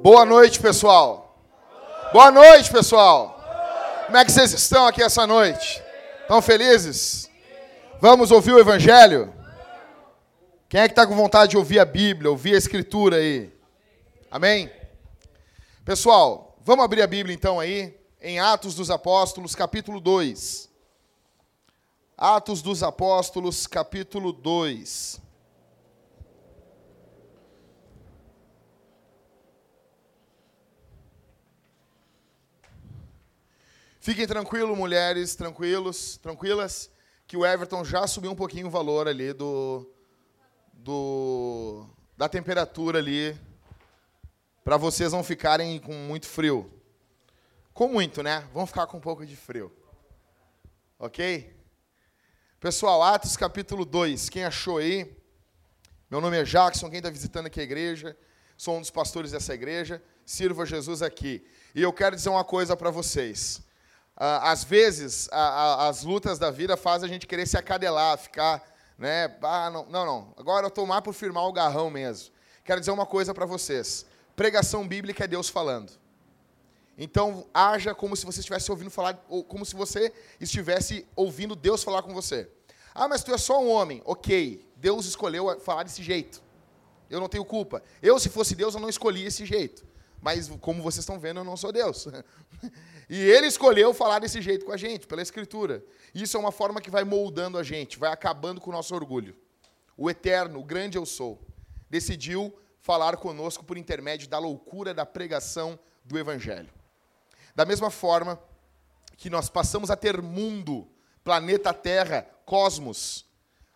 Boa noite, pessoal. Boa noite, pessoal. Como é que vocês estão aqui essa noite? Estão felizes? Vamos ouvir o Evangelho? Quem é que está com vontade de ouvir a Bíblia, ouvir a Escritura aí? Amém? Pessoal, vamos abrir a Bíblia então aí, em Atos dos Apóstolos, capítulo 2. Atos dos Apóstolos, capítulo 2. Fiquem tranquilos, mulheres, tranquilos, tranquilas, que o Everton já subiu um pouquinho o valor ali do, do da temperatura ali, para vocês não ficarem com muito frio. Com muito, né? Vão ficar com um pouco de frio. Ok? Pessoal, Atos capítulo 2, quem achou aí? Meu nome é Jackson, quem está visitando aqui a igreja, sou um dos pastores dessa igreja, sirvo a Jesus aqui. E eu quero dizer uma coisa para vocês. Ah, às vezes, a, a, as lutas da vida fazem a gente querer se acadelar, ficar, né? Ah, não, não, não. Agora eu estou mais por firmar o garrão mesmo. Quero dizer uma coisa para vocês. Pregação bíblica é Deus falando. Então, haja como se você estivesse ouvindo falar, ou como se você estivesse ouvindo Deus falar com você. Ah, mas tu é só um homem. Ok, Deus escolheu falar desse jeito. Eu não tenho culpa. Eu, se fosse Deus, eu não escolhia esse jeito. Mas, como vocês estão vendo, eu não sou Deus. E ele escolheu falar desse jeito com a gente, pela Escritura. Isso é uma forma que vai moldando a gente, vai acabando com o nosso orgulho. O eterno, o grande eu sou, decidiu falar conosco por intermédio da loucura da pregação do Evangelho. Da mesma forma que nós passamos a ter mundo, planeta Terra, cosmos,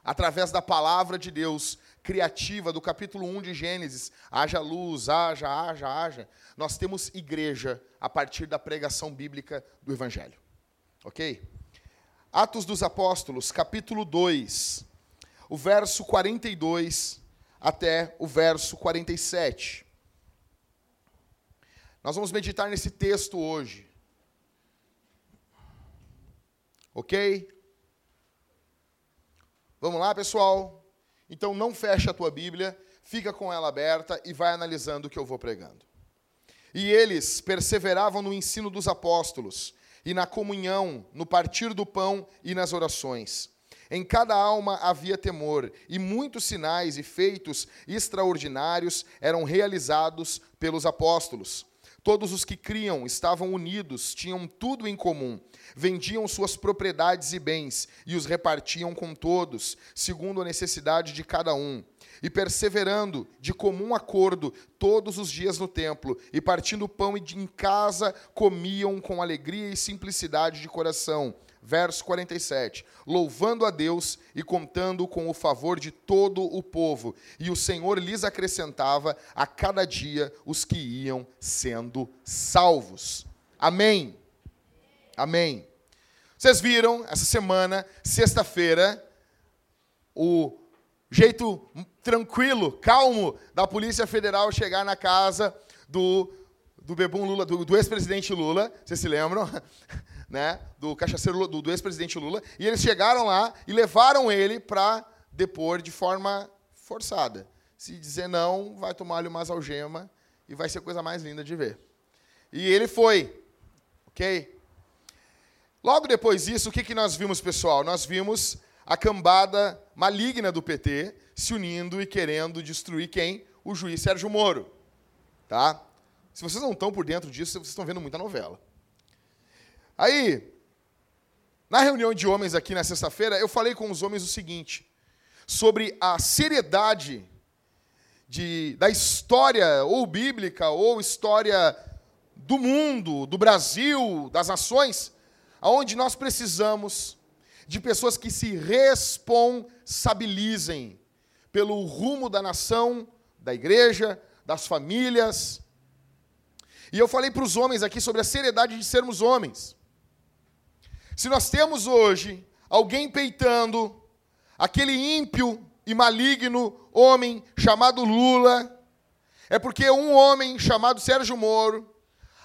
através da palavra de Deus, criativa do capítulo 1 de Gênesis, haja luz, haja, haja, haja, nós temos igreja a partir da pregação bíblica do Evangelho. Ok? Atos dos Apóstolos, capítulo 2, o verso 42 até o verso 47. Nós vamos meditar nesse texto hoje. Ok? Vamos lá, pessoal? Então não fecha a tua Bíblia, fica com ela aberta e vai analisando o que eu vou pregando. E eles perseveravam no ensino dos apóstolos, e na comunhão, no partir do pão e nas orações. Em cada alma havia temor, e muitos sinais e feitos extraordinários eram realizados pelos apóstolos. Todos os que criam estavam unidos, tinham tudo em comum, vendiam suas propriedades e bens e os repartiam com todos, segundo a necessidade de cada um. E perseverando de comum acordo todos os dias no templo, e partindo o pão em casa comiam com alegria e simplicidade de coração verso 47. Louvando a Deus e contando com o favor de todo o povo. E o Senhor lhes acrescentava a cada dia os que iam sendo salvos. Amém. Amém. Vocês viram essa semana, sexta-feira, o jeito tranquilo, calmo da Polícia Federal chegar na casa do, do Bebum Lula, do, do ex-presidente Lula, vocês se lembram? né, do cachaceiro do, do ex-presidente Lula, e eles chegaram lá e levaram ele para depor de forma forçada. Se dizer não, vai tomar-lhe umas algemas e vai ser a coisa mais linda de ver. E ele foi, ok? Logo depois disso, o que, que nós vimos, pessoal? Nós vimos a cambada maligna do PT se unindo e querendo destruir quem? O juiz Sérgio Moro. Tá? Se vocês não estão por dentro disso, vocês estão vendo muita novela. Aí, na reunião de homens aqui na sexta-feira, eu falei com os homens o seguinte, sobre a seriedade de, da história, ou bíblica, ou história do mundo, do Brasil, das nações, aonde nós precisamos de pessoas que se responsabilizem pelo rumo da nação, da igreja, das famílias. E eu falei para os homens aqui sobre a seriedade de sermos homens. Se nós temos hoje alguém peitando aquele ímpio e maligno homem chamado Lula, é porque um homem chamado Sérgio Moro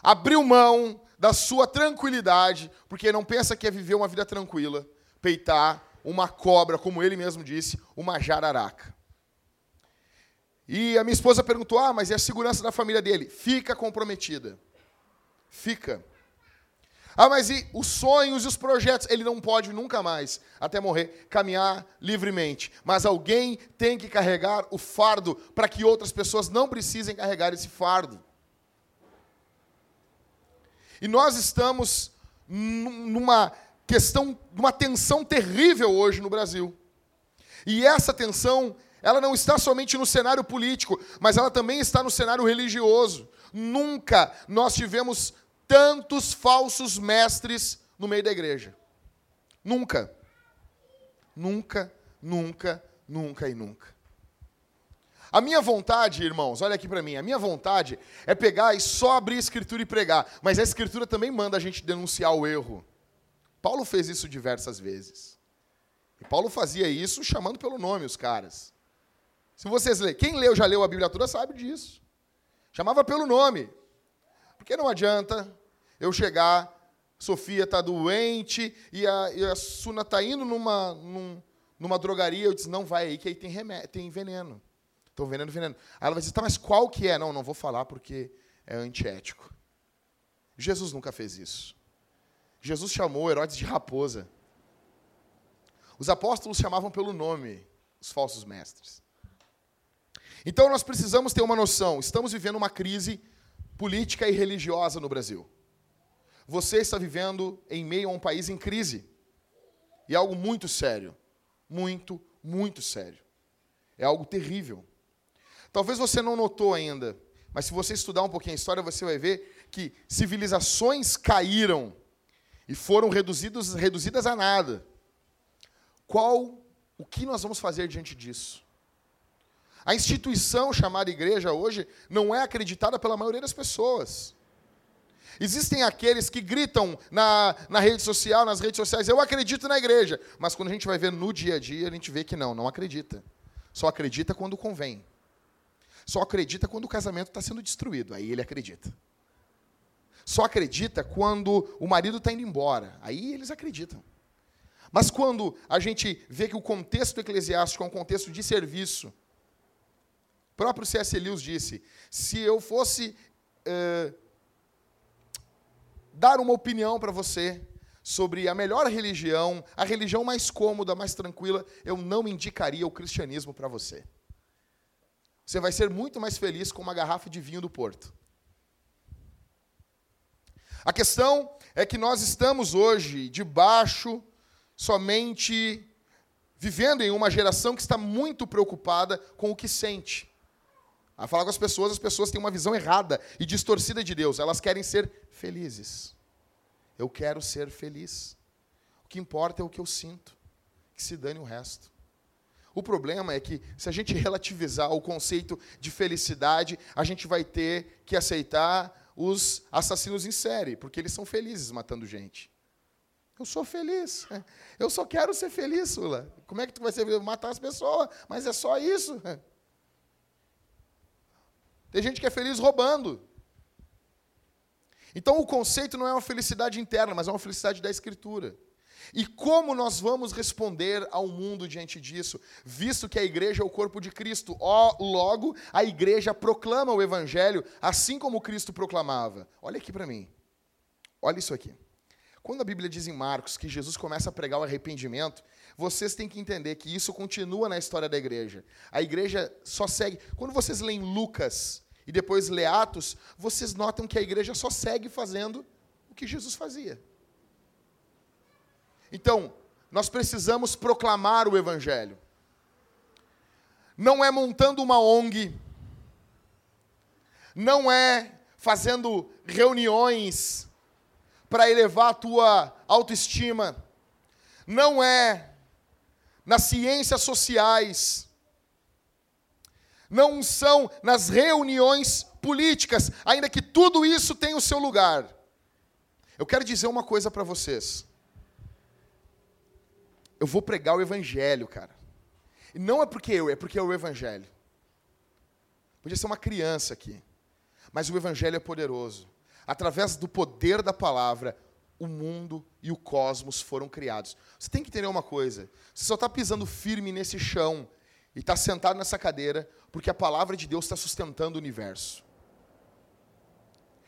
abriu mão da sua tranquilidade, porque não pensa que é viver uma vida tranquila, peitar uma cobra, como ele mesmo disse, uma jararaca. E a minha esposa perguntou: ah, mas e a segurança da família dele? Fica comprometida. Fica. Ah, mas e os sonhos e os projetos? Ele não pode nunca mais, até morrer, caminhar livremente. Mas alguém tem que carregar o fardo para que outras pessoas não precisem carregar esse fardo. E nós estamos numa questão, numa tensão terrível hoje no Brasil. E essa tensão, ela não está somente no cenário político, mas ela também está no cenário religioso. Nunca nós tivemos tantos falsos mestres no meio da igreja. Nunca. Nunca, nunca, nunca e nunca. A minha vontade, irmãos, olha aqui para mim, a minha vontade é pegar e só abrir a escritura e pregar, mas a escritura também manda a gente denunciar o erro. Paulo fez isso diversas vezes. E Paulo fazia isso chamando pelo nome os caras. Se vocês lerem, quem leu já leu a Bíblia toda sabe disso. Chamava pelo nome. Porque não adianta eu chegar, Sofia está doente e a, e a Suna está indo numa, num, numa drogaria. Eu disse, não vai aí que aí tem, remédio, tem veneno. Estou vendendo veneno. Aí ela vai dizer, tá, mas qual que é? Não, não vou falar porque é antiético. Jesus nunca fez isso. Jesus chamou Herodes de raposa. Os apóstolos chamavam pelo nome os falsos mestres. Então nós precisamos ter uma noção: estamos vivendo uma crise política e religiosa no Brasil. Você está vivendo em meio a um país em crise. E é algo muito sério. Muito, muito sério. É algo terrível. Talvez você não notou ainda, mas se você estudar um pouquinho a história, você vai ver que civilizações caíram e foram reduzidos, reduzidas a nada. Qual, o que nós vamos fazer diante disso? A instituição chamada igreja hoje não é acreditada pela maioria das pessoas. Existem aqueles que gritam na, na rede social, nas redes sociais, eu acredito na igreja. Mas quando a gente vai ver no dia a dia, a gente vê que não, não acredita. Só acredita quando convém. Só acredita quando o casamento está sendo destruído. Aí ele acredita. Só acredita quando o marido está indo embora. Aí eles acreditam. Mas quando a gente vê que o contexto eclesiástico é um contexto de serviço, próprio C.S. Lewis disse: se eu fosse uh, dar uma opinião para você sobre a melhor religião, a religião mais cômoda, mais tranquila, eu não indicaria o cristianismo para você. Você vai ser muito mais feliz com uma garrafa de vinho do Porto. A questão é que nós estamos hoje debaixo somente vivendo em uma geração que está muito preocupada com o que sente. A falar com as pessoas, as pessoas têm uma visão errada e distorcida de Deus. Elas querem ser felizes. Eu quero ser feliz. O que importa é o que eu sinto. Que se dane o resto. O problema é que, se a gente relativizar o conceito de felicidade, a gente vai ter que aceitar os assassinos em série, porque eles são felizes matando gente. Eu sou feliz. Eu só quero ser feliz, Sula. Como é que tu vai ser matar as pessoas? Mas é só isso. Tem gente que é feliz roubando. Então o conceito não é uma felicidade interna, mas é uma felicidade da Escritura. E como nós vamos responder ao mundo diante disso, visto que a igreja é o corpo de Cristo? Ó, logo, a igreja proclama o evangelho assim como Cristo proclamava. Olha aqui para mim. Olha isso aqui. Quando a Bíblia diz em Marcos que Jesus começa a pregar o arrependimento, vocês têm que entender que isso continua na história da igreja. A igreja só segue. Quando vocês leem Lucas e depois lê Atos, vocês notam que a igreja só segue fazendo o que Jesus fazia. Então, nós precisamos proclamar o Evangelho. Não é montando uma ONG, não é fazendo reuniões para elevar a tua autoestima, não é nas ciências sociais, não são nas reuniões políticas, ainda que tudo isso tenha o seu lugar. Eu quero dizer uma coisa para vocês. Eu vou pregar o evangelho, cara. E não é porque eu, é porque é o evangelho. Podia ser uma criança aqui. Mas o evangelho é poderoso. Através do poder da palavra, o mundo e o cosmos foram criados. Você tem que entender uma coisa: você só está pisando firme nesse chão e está sentado nessa cadeira porque a palavra de Deus está sustentando o universo.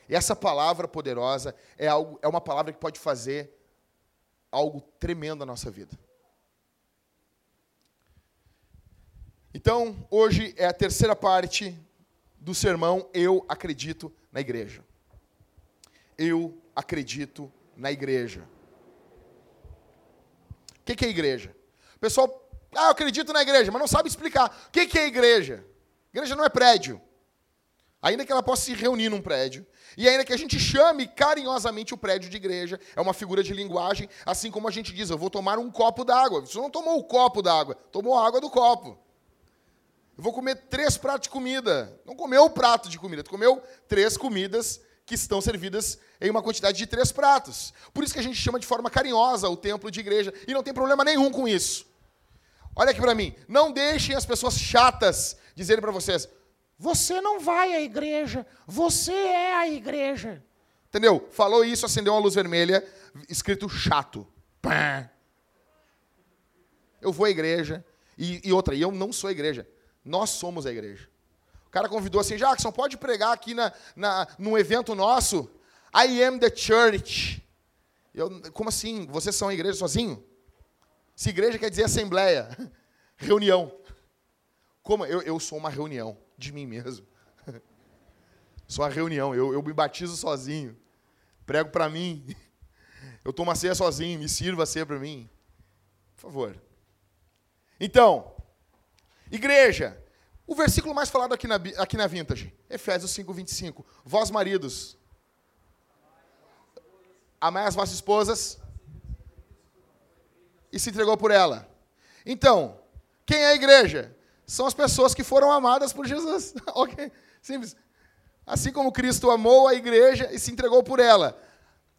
E essa palavra poderosa é, algo, é uma palavra que pode fazer algo tremendo na nossa vida. Então, hoje é a terceira parte do sermão Eu Acredito na Igreja. Eu acredito na igreja. O que, que é igreja? O pessoal, ah, eu acredito na igreja, mas não sabe explicar. O que, que é igreja? Igreja não é prédio. Ainda que ela possa se reunir num prédio, e ainda que a gente chame carinhosamente o prédio de igreja, é uma figura de linguagem, assim como a gente diz, eu vou tomar um copo d'água. Você não tomou o copo d'água, tomou a água do copo. Eu vou comer três pratos de comida. Não comeu o prato de comida, tu comeu três comidas que estão servidas em uma quantidade de três pratos. Por isso que a gente chama de forma carinhosa o templo de igreja, e não tem problema nenhum com isso. Olha aqui para mim, não deixem as pessoas chatas dizerem para vocês: você não vai à igreja, você é a igreja. Entendeu? Falou isso, acendeu uma luz vermelha, escrito chato. Pá. Eu vou à igreja, e, e outra, e eu não sou a igreja. Nós somos a igreja. O cara convidou assim, Jackson, pode pregar aqui na, na, num evento nosso? I am the church. Eu, como assim? Vocês são a igreja sozinho? Se igreja quer dizer assembleia, reunião. Como? Eu, eu sou uma reunião de mim mesmo. Sou a reunião, eu, eu me batizo sozinho. Prego para mim. Eu tomo a ceia sozinho, me sirva a ceia para mim. Por favor. Então, Igreja, o versículo mais falado aqui na, aqui na Vintage, Efésios 5, 25. Vós, maridos, amai as vossas esposas e se entregou por ela. Então, quem é a igreja? São as pessoas que foram amadas por Jesus. ok? Simples. Assim como Cristo amou a igreja e se entregou por ela.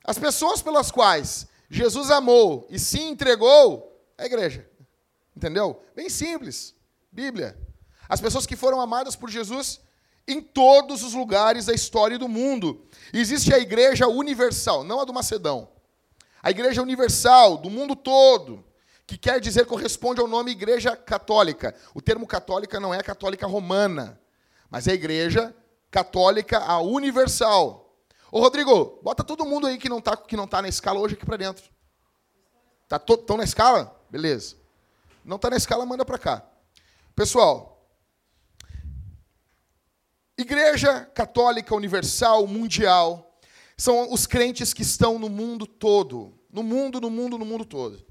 As pessoas pelas quais Jesus amou e se entregou é a igreja. Entendeu? Bem simples. Bíblia. As pessoas que foram amadas por Jesus em todos os lugares da história do mundo. Existe a igreja universal, não a do Macedão. A igreja universal do mundo todo, que quer dizer corresponde ao nome igreja católica. O termo católica não é católica romana, mas é a igreja católica a universal. Ô Rodrigo, bota todo mundo aí que não está que não tá na escala hoje aqui para dentro. Tá tão na escala? Beleza. Não está na escala, manda para cá. Pessoal, Igreja Católica Universal Mundial são os crentes que estão no mundo todo, no mundo, no mundo, no mundo todo.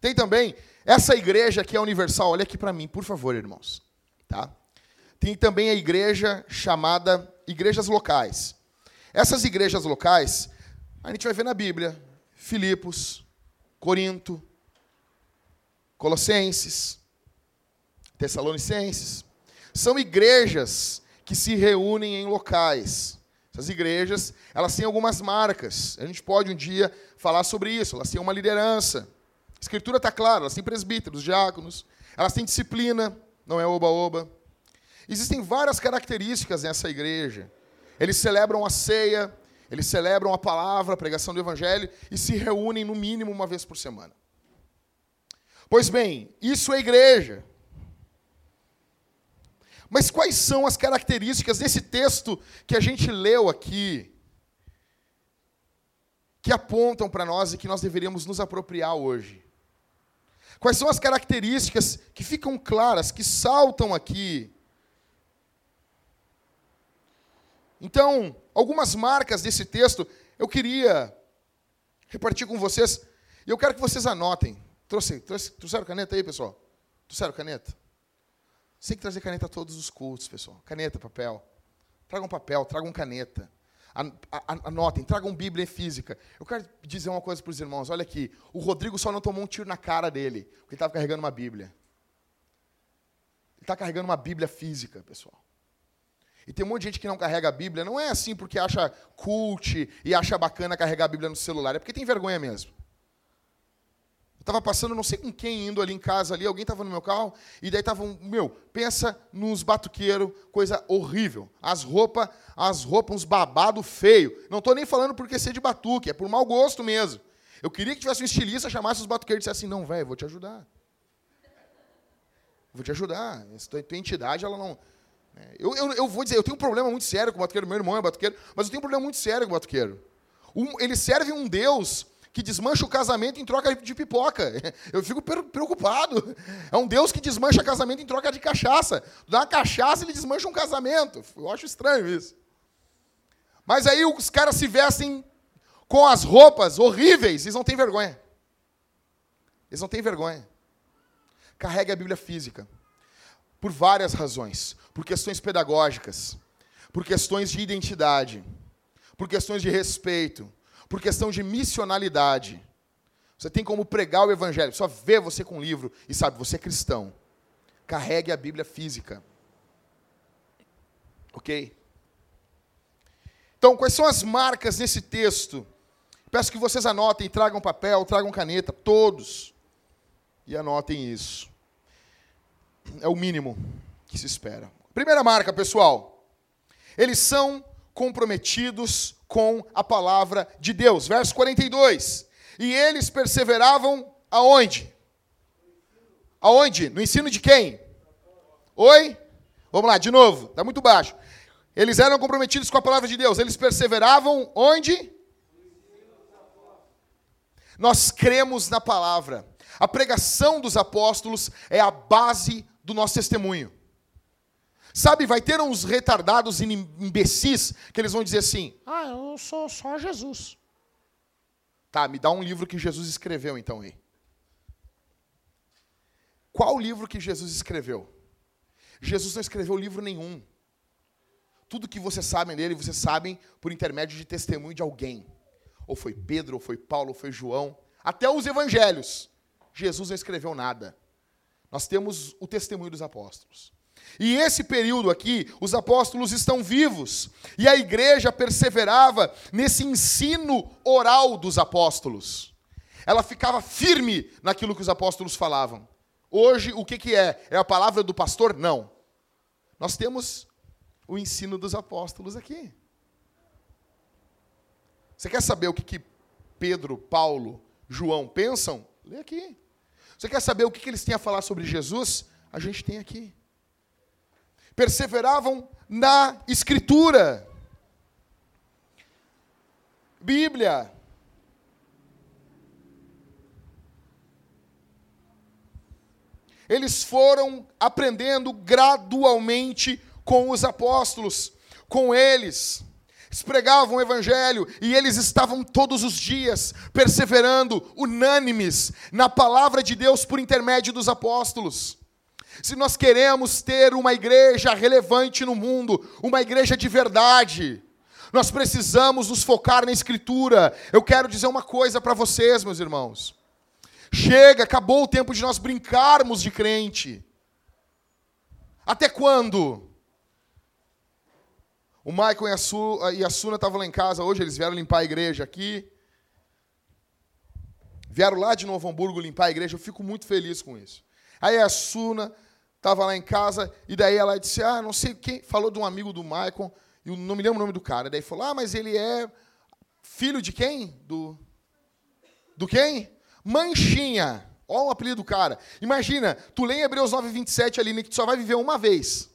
Tem também essa igreja que é universal, olha aqui para mim, por favor, irmãos, tá? Tem também a igreja chamada igrejas locais. Essas igrejas locais, a gente vai ver na Bíblia, Filipos, Corinto, Colossenses, Tessalonicenses. São igrejas que se reúnem em locais. Essas igrejas, elas têm algumas marcas. A gente pode um dia falar sobre isso. Elas têm uma liderança. A escritura está clara, elas têm presbíteros, diáconos. Elas têm disciplina, não é oba-oba. Existem várias características nessa igreja. Eles celebram a ceia, eles celebram a palavra, a pregação do evangelho e se reúnem no mínimo uma vez por semana. Pois bem, isso é igreja. Mas quais são as características desse texto que a gente leu aqui, que apontam para nós e que nós deveríamos nos apropriar hoje? Quais são as características que ficam claras, que saltam aqui? Então, algumas marcas desse texto eu queria repartir com vocês, e eu quero que vocês anotem. Trouxe, trouxe, trouxeram caneta aí, pessoal? Trouxeram caneta? Você tem que trazer caneta a todos os cultos, pessoal. Caneta, papel. Tragam papel, tragam caneta. Anotem, tragam Bíblia física. Eu quero dizer uma coisa para os irmãos. Olha aqui, o Rodrigo só não tomou um tiro na cara dele, porque ele estava carregando uma Bíblia. Ele está carregando uma Bíblia física, pessoal. E tem um monte de gente que não carrega a Bíblia, não é assim porque acha cult e acha bacana carregar a Bíblia no celular, é porque tem vergonha mesmo. Estava passando não sei com quem indo ali em casa ali, alguém estava no meu carro, e daí estava um, meu, pensa nos batuqueiros, coisa horrível. As roupas, as roupas, uns babado feio. Não estou nem falando porque ser de batuque, é por mau gosto mesmo. Eu queria que tivesse um estilista, chamasse os batuqueiros e dissesse assim, não, velho, vou te ajudar. vou te ajudar. A tua entidade, ela não. né? Eu, eu, eu vou dizer, eu tenho um problema muito sério com o batuqueiro, meu irmão é batuqueiro, mas eu tenho um problema muito sério com o batuqueiro. Um, ele serve um Deus que desmancha o casamento em troca de pipoca. Eu fico preocupado. É um Deus que desmancha casamento em troca de cachaça. Dá uma cachaça, ele desmancha um casamento. Eu acho estranho isso. Mas aí os caras se vestem com as roupas horríveis, eles não têm vergonha. Eles não têm vergonha. Carregue a Bíblia física. Por várias razões. Por questões pedagógicas. Por questões de identidade. Por questões de respeito por questão de missionalidade. Você tem como pregar o evangelho, só vê você com o livro e sabe, você é cristão. Carregue a Bíblia física. Ok? Então, quais são as marcas nesse texto? Peço que vocês anotem, tragam papel, tragam caneta, todos. E anotem isso. É o mínimo que se espera. Primeira marca, pessoal. Eles são comprometidos com a palavra de Deus. Verso 42. E eles perseveravam aonde? Aonde? No ensino de quem? Oi? Vamos lá, de novo, está muito baixo. Eles eram comprometidos com a palavra de Deus. Eles perseveravam onde? Nós cremos na palavra. A pregação dos apóstolos é a base do nosso testemunho. Sabe, vai ter uns retardados imbecis que eles vão dizer assim: Ah, eu sou só Jesus. Tá, me dá um livro que Jesus escreveu então aí. Qual livro que Jesus escreveu? Jesus não escreveu livro nenhum. Tudo que vocês sabem dele, vocês sabem por intermédio de testemunho de alguém. Ou foi Pedro, ou foi Paulo, ou foi João. Até os evangelhos. Jesus não escreveu nada. Nós temos o testemunho dos apóstolos. E esse período aqui, os apóstolos estão vivos. E a igreja perseverava nesse ensino oral dos apóstolos. Ela ficava firme naquilo que os apóstolos falavam. Hoje, o que, que é? É a palavra do pastor? Não. Nós temos o ensino dos apóstolos aqui. Você quer saber o que, que Pedro, Paulo, João pensam? Lê aqui. Você quer saber o que, que eles têm a falar sobre Jesus? A gente tem aqui perseveravam na Escritura. Bíblia. Eles foram aprendendo gradualmente com os apóstolos, com eles. Eles pregavam o evangelho e eles estavam todos os dias perseverando, unânimes, na palavra de Deus por intermédio dos apóstolos se nós queremos ter uma igreja relevante no mundo, uma igreja de verdade, nós precisamos nos focar na Escritura. Eu quero dizer uma coisa para vocês, meus irmãos. Chega, acabou o tempo de nós brincarmos de crente. Até quando? O Michael e a, Su, e a Suna estavam lá em casa hoje, eles vieram limpar a igreja aqui. Vieram lá de Novo Hamburgo limpar a igreja, eu fico muito feliz com isso. Aí a Suna estava lá em casa, e daí ela disse, ah, não sei quem, falou de um amigo do Michael, e não me lembro o nome do cara. Daí falou, ah, mas ele é filho de quem? Do, do quem? Manchinha. Olha o apelido do cara. Imagina, tu lê em Hebreus 9, 27 ali, que tu só vai viver uma vez.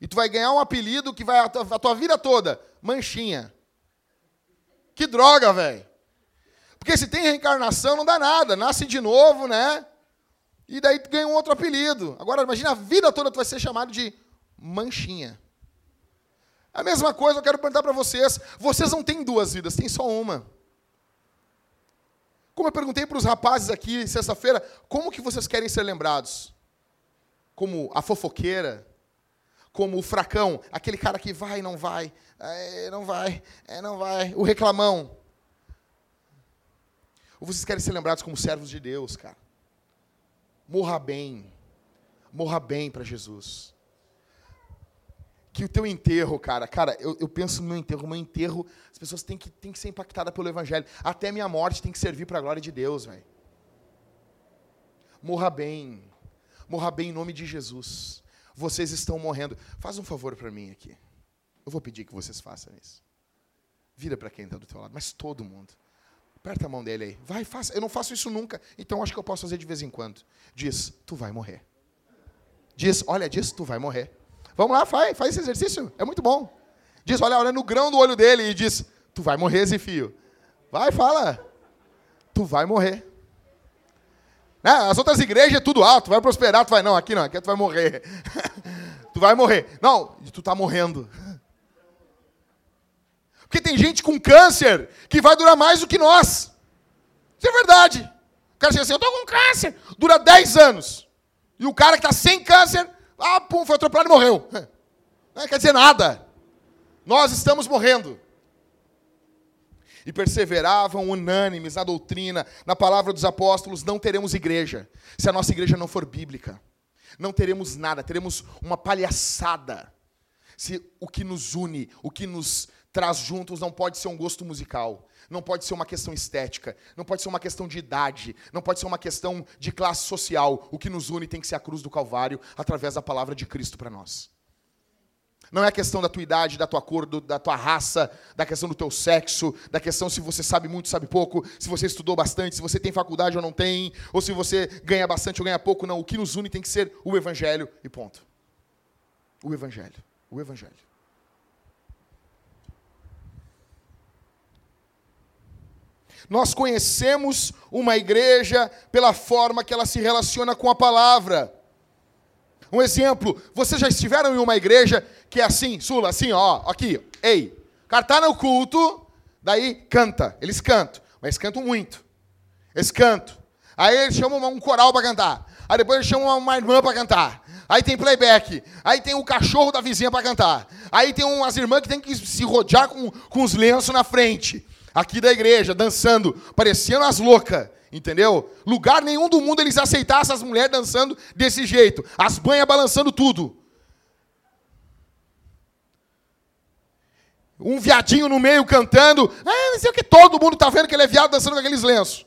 E tu vai ganhar um apelido que vai a tua, a tua vida toda. Manchinha. Que droga, velho. Porque se tem reencarnação, não dá nada. Nasce de novo, né? E daí ganha um outro apelido. Agora, imagina, a vida toda tu vai ser chamado de manchinha. A mesma coisa eu quero perguntar para vocês. Vocês não têm duas vidas, tem só uma. Como eu perguntei para os rapazes aqui sexta-feira, como que vocês querem ser lembrados? Como a fofoqueira? Como o fracão? Aquele cara que vai, não vai, é, não vai, é, não vai. O reclamão? Ou vocês querem ser lembrados como servos de Deus, cara? Morra bem. Morra bem para Jesus. Que o teu enterro, cara, cara, eu, eu penso no meu enterro, o meu enterro, as pessoas têm que, têm que ser impactadas pelo Evangelho. Até minha morte tem que servir para a glória de Deus, velho. Morra bem. Morra bem em nome de Jesus. Vocês estão morrendo. Faz um favor para mim aqui. Eu vou pedir que vocês façam isso. Vira para quem está do teu lado, mas todo mundo. Aperta a mão dele aí. Vai, faça. Eu não faço isso nunca, então acho que eu posso fazer de vez em quando. Diz: Tu vai morrer. Diz, olha, diz, tu vai morrer. Vamos lá, faz, faz esse exercício, é muito bom. Diz, olha, olha no grão do olho dele e diz, tu vai morrer, Zifio. Vai, fala. Tu vai morrer. Né? As outras igrejas é tudo alto, tu vai prosperar, tu vai, não, aqui não, aqui tu vai morrer. tu vai morrer. Não, tu tá morrendo. Porque tem gente com câncer que vai durar mais do que nós. Isso é verdade. O cara diz assim, eu tô com câncer. Dura 10 anos. E o cara que está sem câncer, ah, pum, foi atropelado e morreu. Não quer dizer nada. Nós estamos morrendo. E perseveravam unânimes na doutrina, na palavra dos apóstolos, não teremos igreja. Se a nossa igreja não for bíblica, não teremos nada, teremos uma palhaçada. Se o que nos une, o que nos traz juntos não pode ser um gosto musical, não pode ser uma questão estética, não pode ser uma questão de idade, não pode ser uma questão de classe social. O que nos une tem que ser a cruz do Calvário através da palavra de Cristo para nós. Não é a questão da tua idade, da tua cor, do, da tua raça, da questão do teu sexo, da questão se você sabe muito, sabe pouco, se você estudou bastante, se você tem faculdade ou não tem, ou se você ganha bastante ou ganha pouco. Não, o que nos une tem que ser o Evangelho e ponto. O Evangelho. O Evangelho. Nós conhecemos uma igreja pela forma que ela se relaciona com a palavra. Um exemplo, vocês já estiveram em uma igreja que é assim, Sula, assim, ó, aqui, ei, o cara tá no culto, daí canta, eles cantam, mas cantam muito. Eles cantam. Aí eles chamam um coral para cantar. Aí depois eles chamam uma irmã para cantar. Aí tem playback. Aí tem o cachorro da vizinha para cantar. Aí tem umas irmãs que tem que se rodear com, com os lenços na frente aqui da igreja, dançando, parecendo as loucas, entendeu? Lugar nenhum do mundo eles aceitassem as mulheres dançando desse jeito, as banhas balançando tudo. Um viadinho no meio cantando, ah, não sei o que, todo mundo está vendo que ele é viado dançando com aqueles lenços.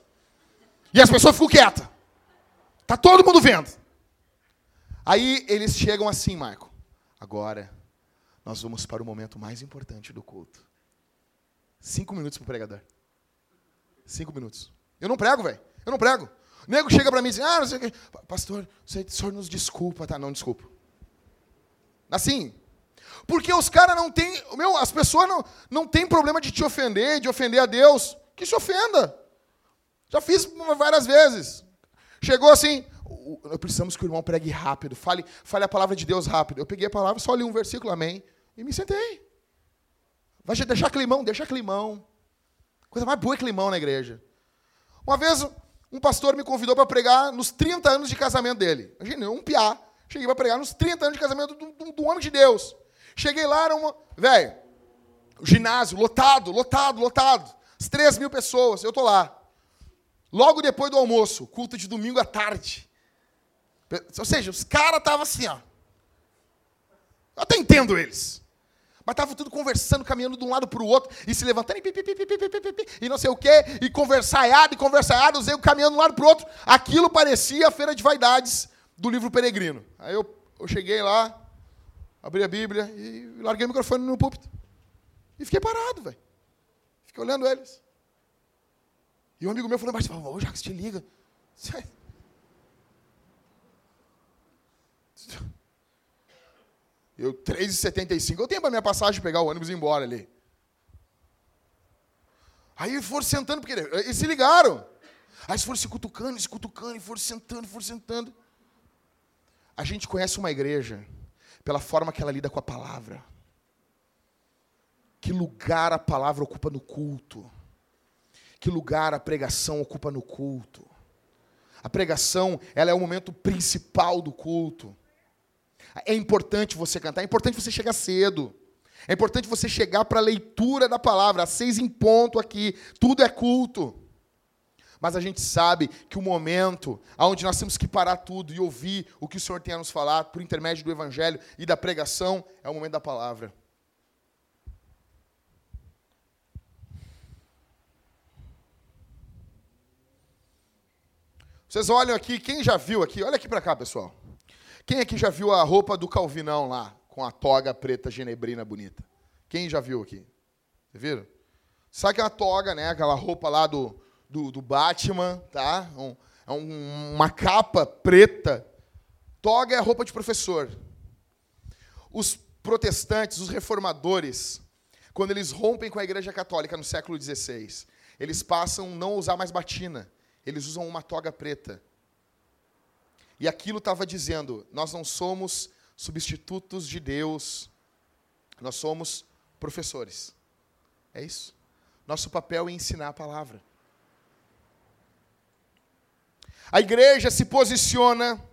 E as pessoas ficam quietas. Tá todo mundo vendo. Aí eles chegam assim, Marco. Agora nós vamos para o momento mais importante do culto. Cinco minutos pro pregador. Cinco minutos. Eu não prego, velho. Eu não prego. O nego chega para mim e diz, ah, não sei o quê. Pastor, o senhor nos desculpa, tá? Não, desculpa. Assim. Porque os caras não têm. Meu, as pessoas não, não têm problema de te ofender, de ofender a Deus. Que se ofenda. Já fiz várias vezes. Chegou assim, precisamos que o irmão pregue rápido, fale, fale a palavra de Deus rápido. Eu peguei a palavra, só li um versículo, amém, e me sentei. Vai deixar climão, deixa climão. Coisa mais boa é climão na igreja. Uma vez, um pastor me convidou para pregar nos 30 anos de casamento dele. Imagina, um piá. Cheguei para pregar nos 30 anos de casamento do, do, do homem de Deus. Cheguei lá, era uma. Velho, ginásio, lotado, lotado, lotado. As 3 mil pessoas, eu tô lá. Logo depois do almoço, culto de domingo à tarde. Ou seja, os caras estavam assim, ó. Eu até entendo eles. Mas estava tudo conversando, caminhando de um lado para o outro, e se levantando, e, pipi, pipi, pipi, e não sei o quê, e conversaiado, e conversaiado, eu caminhando de um lado para o outro. Aquilo parecia a feira de vaidades do livro Peregrino. Aí eu, eu cheguei lá, abri a Bíblia e larguei o microfone no púlpito. E fiquei parado, velho. Fiquei olhando eles. E um amigo meu falou, mas, ô, Jacques, te liga. Eu, 3,75. Eu tenho para minha passagem pegar o ônibus e ir embora ali. Aí foram sentando, porque eles se ligaram. Aí eles foram se cutucando, se cutucando, e foram sentando, foram sentando. A gente conhece uma igreja pela forma que ela lida com a palavra. Que lugar a palavra ocupa no culto. Que lugar a pregação ocupa no culto. A pregação, ela é o momento principal do culto. É importante você cantar, é importante você chegar cedo. É importante você chegar para a leitura da palavra, às seis em ponto aqui. Tudo é culto. Mas a gente sabe que o momento onde nós temos que parar tudo e ouvir o que o Senhor tem a nos falar por intermédio do Evangelho e da pregação é o momento da palavra. Vocês olham aqui, quem já viu aqui? Olha aqui para cá, pessoal. Quem aqui já viu a roupa do Calvinão lá, com a toga preta genebrina bonita? Quem já viu aqui? Vocês viram? Sabe aquela toga, né? Aquela roupa lá do, do, do Batman, tá? Um, é um, uma capa preta, Toga é roupa de professor. Os protestantes, os reformadores, quando eles rompem com a Igreja Católica no século XVI, eles passam a não usar mais batina, eles usam uma toga preta. E aquilo estava dizendo: nós não somos substitutos de Deus, nós somos professores. É isso. Nosso papel é ensinar a palavra. A igreja se posiciona,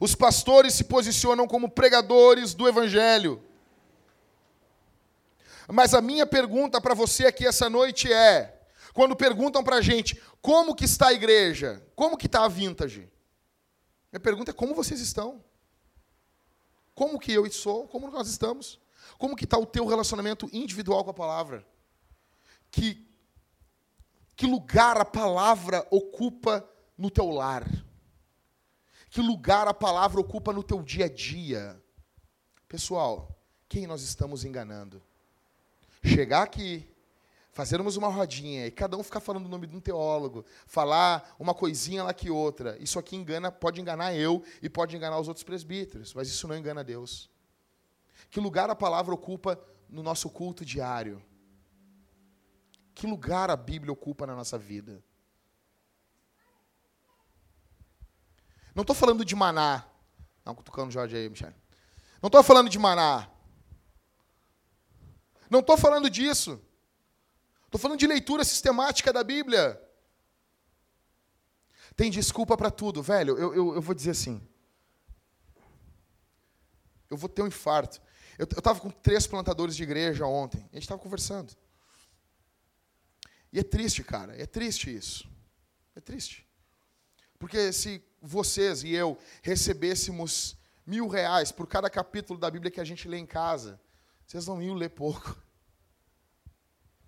os pastores se posicionam como pregadores do evangelho. Mas a minha pergunta para você aqui essa noite é: quando perguntam para a gente como que está a igreja, como que está a vintage? Minha pergunta é como vocês estão? Como que eu sou? Como nós estamos? Como que está o teu relacionamento individual com a palavra? Que, que lugar a palavra ocupa no teu lar? Que lugar a palavra ocupa no teu dia a dia? Pessoal, quem nós estamos enganando? Chegar aqui, fazermos uma rodinha e cada um ficar falando o nome de um teólogo, falar uma coisinha lá que outra. Isso aqui engana, pode enganar eu e pode enganar os outros presbíteros, mas isso não engana Deus. Que lugar a palavra ocupa no nosso culto diário? Que lugar a Bíblia ocupa na nossa vida? Não estou falando de maná. Não, cutucando o Jorge aí, Michel. Não estou falando de maná. Não estou falando disso. Estou falando de leitura sistemática da Bíblia. Tem desculpa para tudo, velho. Eu, eu, eu, vou dizer assim. Eu vou ter um infarto. Eu estava com três plantadores de igreja ontem. A gente estava conversando. E é triste, cara. É triste isso. É triste. Porque se vocês e eu recebêssemos mil reais por cada capítulo da Bíblia que a gente lê em casa, vocês não iam ler pouco.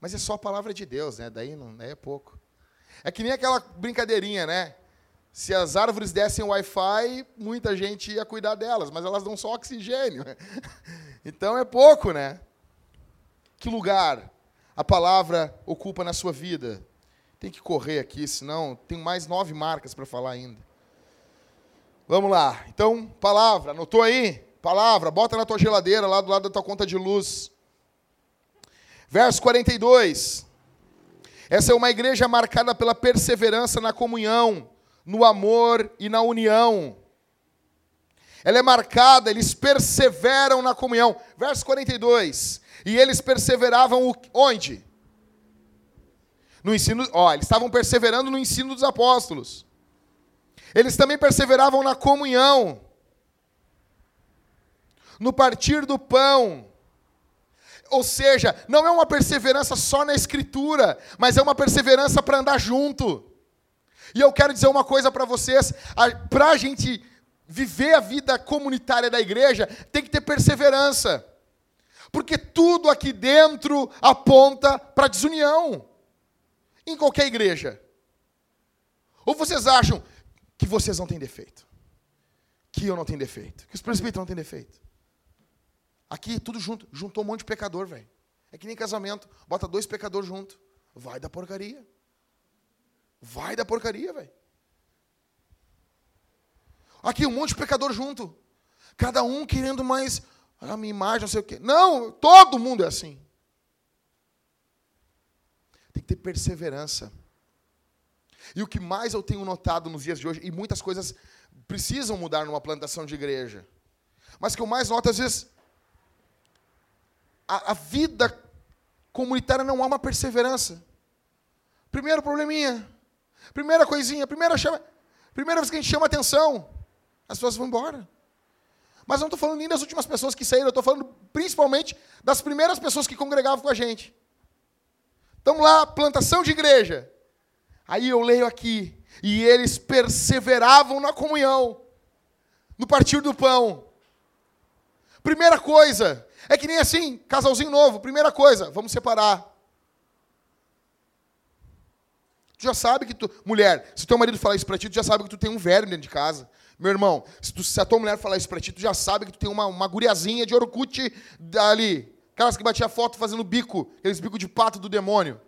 Mas é só a palavra de Deus, né? Daí não daí é pouco. É que nem aquela brincadeirinha, né? Se as árvores dessem Wi-Fi, muita gente ia cuidar delas, mas elas dão só oxigênio. Então é pouco, né? Que lugar a palavra ocupa na sua vida? Tem que correr aqui, senão tem mais nove marcas para falar ainda. Vamos lá. Então, palavra, anotou aí? Palavra, bota na tua geladeira, lá do lado da tua conta de luz. Verso 42. Essa é uma igreja marcada pela perseverança na comunhão, no amor e na união. Ela é marcada, eles perseveram na comunhão. Verso 42. E eles perseveravam onde? No ensino, ó, eles estavam perseverando no ensino dos apóstolos. Eles também perseveravam na comunhão, no partir do pão. Ou seja, não é uma perseverança só na escritura, mas é uma perseverança para andar junto. E eu quero dizer uma coisa para vocês: para a gente viver a vida comunitária da igreja, tem que ter perseverança. Porque tudo aqui dentro aponta para desunião. Em qualquer igreja. Ou vocês acham, que vocês não têm defeito. Que eu não tenho defeito. Que os presbíteros não têm defeito. Aqui, tudo junto. Juntou um monte de pecador, velho. É que nem casamento. Bota dois pecadores junto. Vai dar porcaria. Vai dar porcaria, velho. Aqui, um monte de pecador junto. Cada um querendo mais a minha imagem, não sei o quê. Não, todo mundo é assim. Tem que ter perseverança. E o que mais eu tenho notado nos dias de hoje, e muitas coisas precisam mudar numa plantação de igreja, mas que eu mais noto, às vezes, a, a vida comunitária não há uma perseverança. Primeiro probleminha, primeira coisinha, primeira, chama, primeira vez que a gente chama atenção, as pessoas vão embora. Mas não estou falando nem das últimas pessoas que saíram, eu estou falando principalmente das primeiras pessoas que congregavam com a gente. Estamos lá, plantação de igreja. Aí eu leio aqui, e eles perseveravam na comunhão, no partir do pão. Primeira coisa, é que nem assim, casalzinho novo, primeira coisa, vamos separar. Tu já sabe que tu, mulher, se teu marido falar isso para ti, tu já sabe que tu tem um velho dentro de casa. Meu irmão, se, tu, se a tua mulher falar isso para ti, tu já sabe que tu tem uma, uma guriazinha de Orkut ali, aquelas que batia foto fazendo bico, aqueles bico de pato do demônio.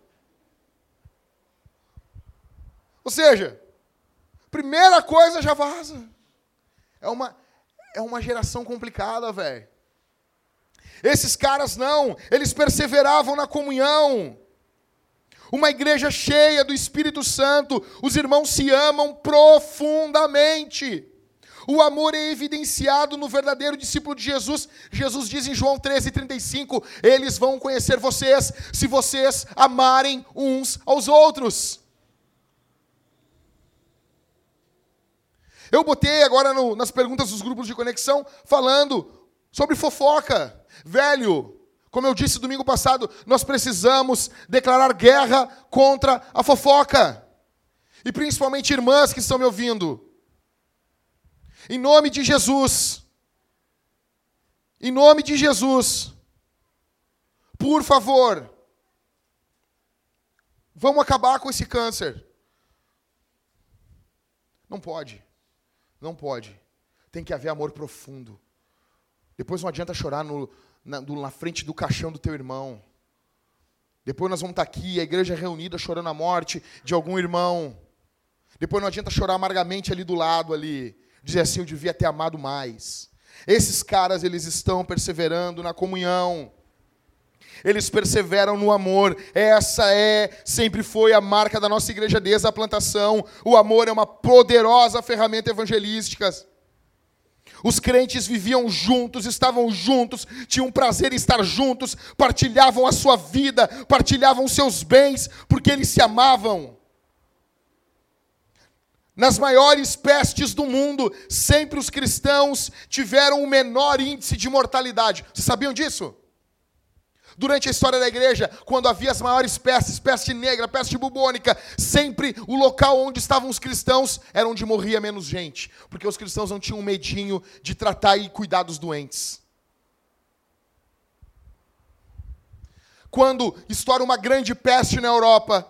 Ou seja, primeira coisa já vaza. É uma, é uma geração complicada, velho. Esses caras não, eles perseveravam na comunhão. Uma igreja cheia do Espírito Santo, os irmãos se amam profundamente. O amor é evidenciado no verdadeiro discípulo de Jesus. Jesus diz em João 13:35, eles vão conhecer vocês se vocês amarem uns aos outros. Eu botei agora no, nas perguntas dos grupos de conexão falando sobre fofoca. Velho, como eu disse domingo passado, nós precisamos declarar guerra contra a fofoca. E principalmente irmãs que estão me ouvindo. Em nome de Jesus. Em nome de Jesus. Por favor. Vamos acabar com esse câncer. Não pode. Não pode. Tem que haver amor profundo. Depois não adianta chorar no, na, na frente do caixão do teu irmão. Depois nós vamos estar aqui, a igreja reunida, chorando a morte de algum irmão. Depois não adianta chorar amargamente ali do lado ali dizer assim, eu devia ter amado mais. Esses caras, eles estão perseverando na comunhão. Eles perseveram no amor. Essa é, sempre foi a marca da nossa igreja desde a plantação. O amor é uma poderosa ferramenta evangelística. Os crentes viviam juntos, estavam juntos, tinham prazer em estar juntos, partilhavam a sua vida, partilhavam seus bens, porque eles se amavam. Nas maiores pestes do mundo, sempre os cristãos tiveram o menor índice de mortalidade. Vocês sabiam disso? Durante a história da igreja, quando havia as maiores pestes, peste negra, peste bubônica, sempre o local onde estavam os cristãos era onde morria menos gente, porque os cristãos não tinham medinho de tratar e cuidar dos doentes. Quando estoura uma grande peste na Europa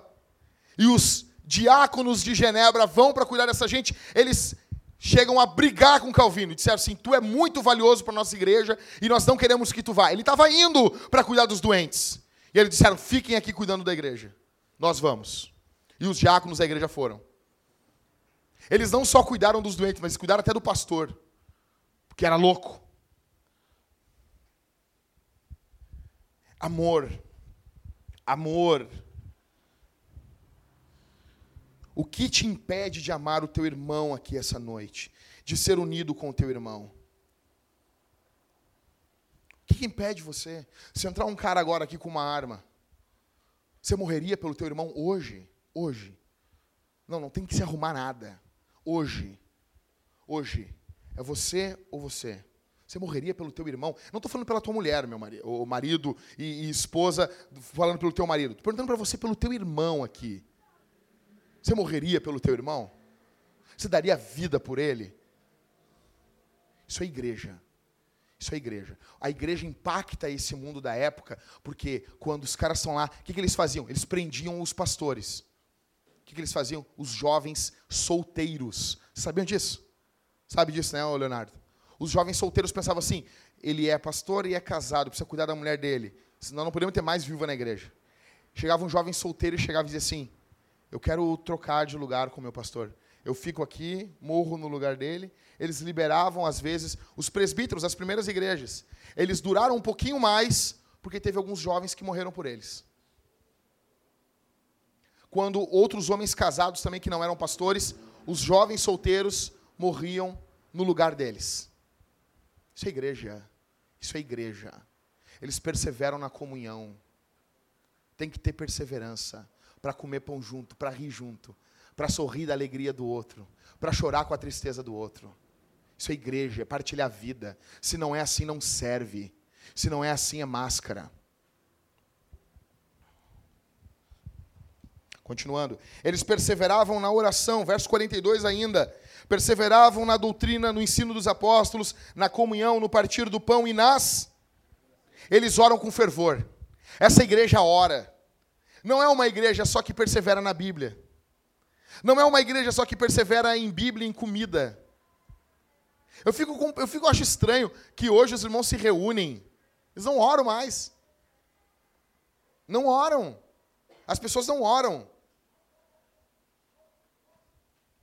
e os diáconos de Genebra vão para cuidar dessa gente, eles chegam a brigar com Calvino e disseram assim: Tu é muito valioso para nossa igreja e nós não queremos que tu vá. Ele estava indo para cuidar dos doentes. E eles disseram: Fiquem aqui cuidando da igreja. Nós vamos. E os diáconos da igreja foram. Eles não só cuidaram dos doentes, mas cuidaram até do pastor, porque era louco. Amor. Amor o que te impede de amar o teu irmão aqui essa noite? De ser unido com o teu irmão? O que, que impede você? Se entrar um cara agora aqui com uma arma, você morreria pelo teu irmão hoje? Hoje. Não, não tem que se arrumar nada. Hoje. Hoje. É você ou você? Você morreria pelo teu irmão? Não estou falando pela tua mulher, meu marido, ou marido e, e esposa, falando pelo teu marido. Estou perguntando para você pelo teu irmão aqui. Você morreria pelo teu irmão? Você daria vida por ele? Isso é igreja. Isso é igreja. A igreja impacta esse mundo da época, porque quando os caras estão lá, o que, que eles faziam? Eles prendiam os pastores. O que, que eles faziam? Os jovens solteiros. Sabiam disso? Sabe disso, né, Leonardo? Os jovens solteiros pensavam assim: ele é pastor e é casado, precisa cuidar da mulher dele, senão não podemos ter mais viúva na igreja. Chegava um jovem solteiro e chegava e dizia assim: eu quero trocar de lugar com o meu pastor. Eu fico aqui, morro no lugar dele. Eles liberavam, às vezes, os presbíteros das primeiras igrejas. Eles duraram um pouquinho mais, porque teve alguns jovens que morreram por eles. Quando outros homens casados também, que não eram pastores, os jovens solteiros morriam no lugar deles. Isso é igreja. Isso é igreja. Eles perseveram na comunhão. Tem que ter perseverança para comer pão junto, para rir junto, para sorrir da alegria do outro, para chorar com a tristeza do outro. Isso é igreja, é partilhar a vida. Se não é assim, não serve. Se não é assim, é máscara. Continuando. Eles perseveravam na oração, verso 42 ainda. Perseveravam na doutrina, no ensino dos apóstolos, na comunhão, no partir do pão e nas. Eles oram com fervor. Essa igreja ora. Não é uma igreja só que persevera na Bíblia. Não é uma igreja só que persevera em Bíblia e em comida. Eu fico, com, eu fico acho estranho que hoje os irmãos se reúnem. Eles não oram mais. Não oram. As pessoas não oram.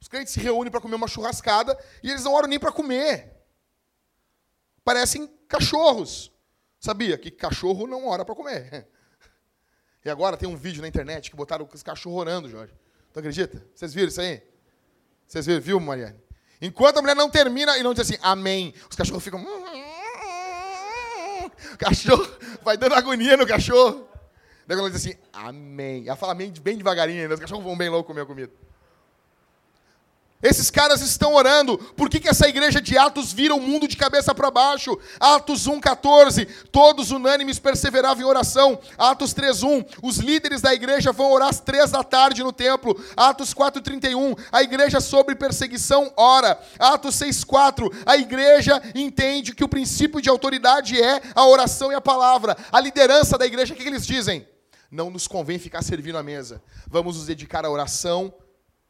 Os crentes se reúnem para comer uma churrascada e eles não oram nem para comer. Parecem cachorros. Sabia que cachorro não ora para comer. E agora tem um vídeo na internet que botaram os cachorros orando, Jorge. Tu acredita? Vocês viram isso aí? Vocês viram, viu, Mariane? Enquanto a mulher não termina e não diz assim, amém, os cachorros ficam. O cachorro vai dando agonia no cachorro. Daí ela diz assim, amém. Ela fala amém bem devagarinho, né? os cachorros vão bem louco comer a comida. Esses caras estão orando. Por que, que essa igreja de Atos vira o mundo de cabeça para baixo? Atos 1,14. Todos unânimes perseveravam em oração. Atos 3,1. Os líderes da igreja vão orar às três da tarde no templo. Atos 4,31. A igreja sobre perseguição ora. Atos 6,4. A igreja entende que o princípio de autoridade é a oração e a palavra. A liderança da igreja, o que, que eles dizem? Não nos convém ficar servindo à mesa. Vamos nos dedicar à oração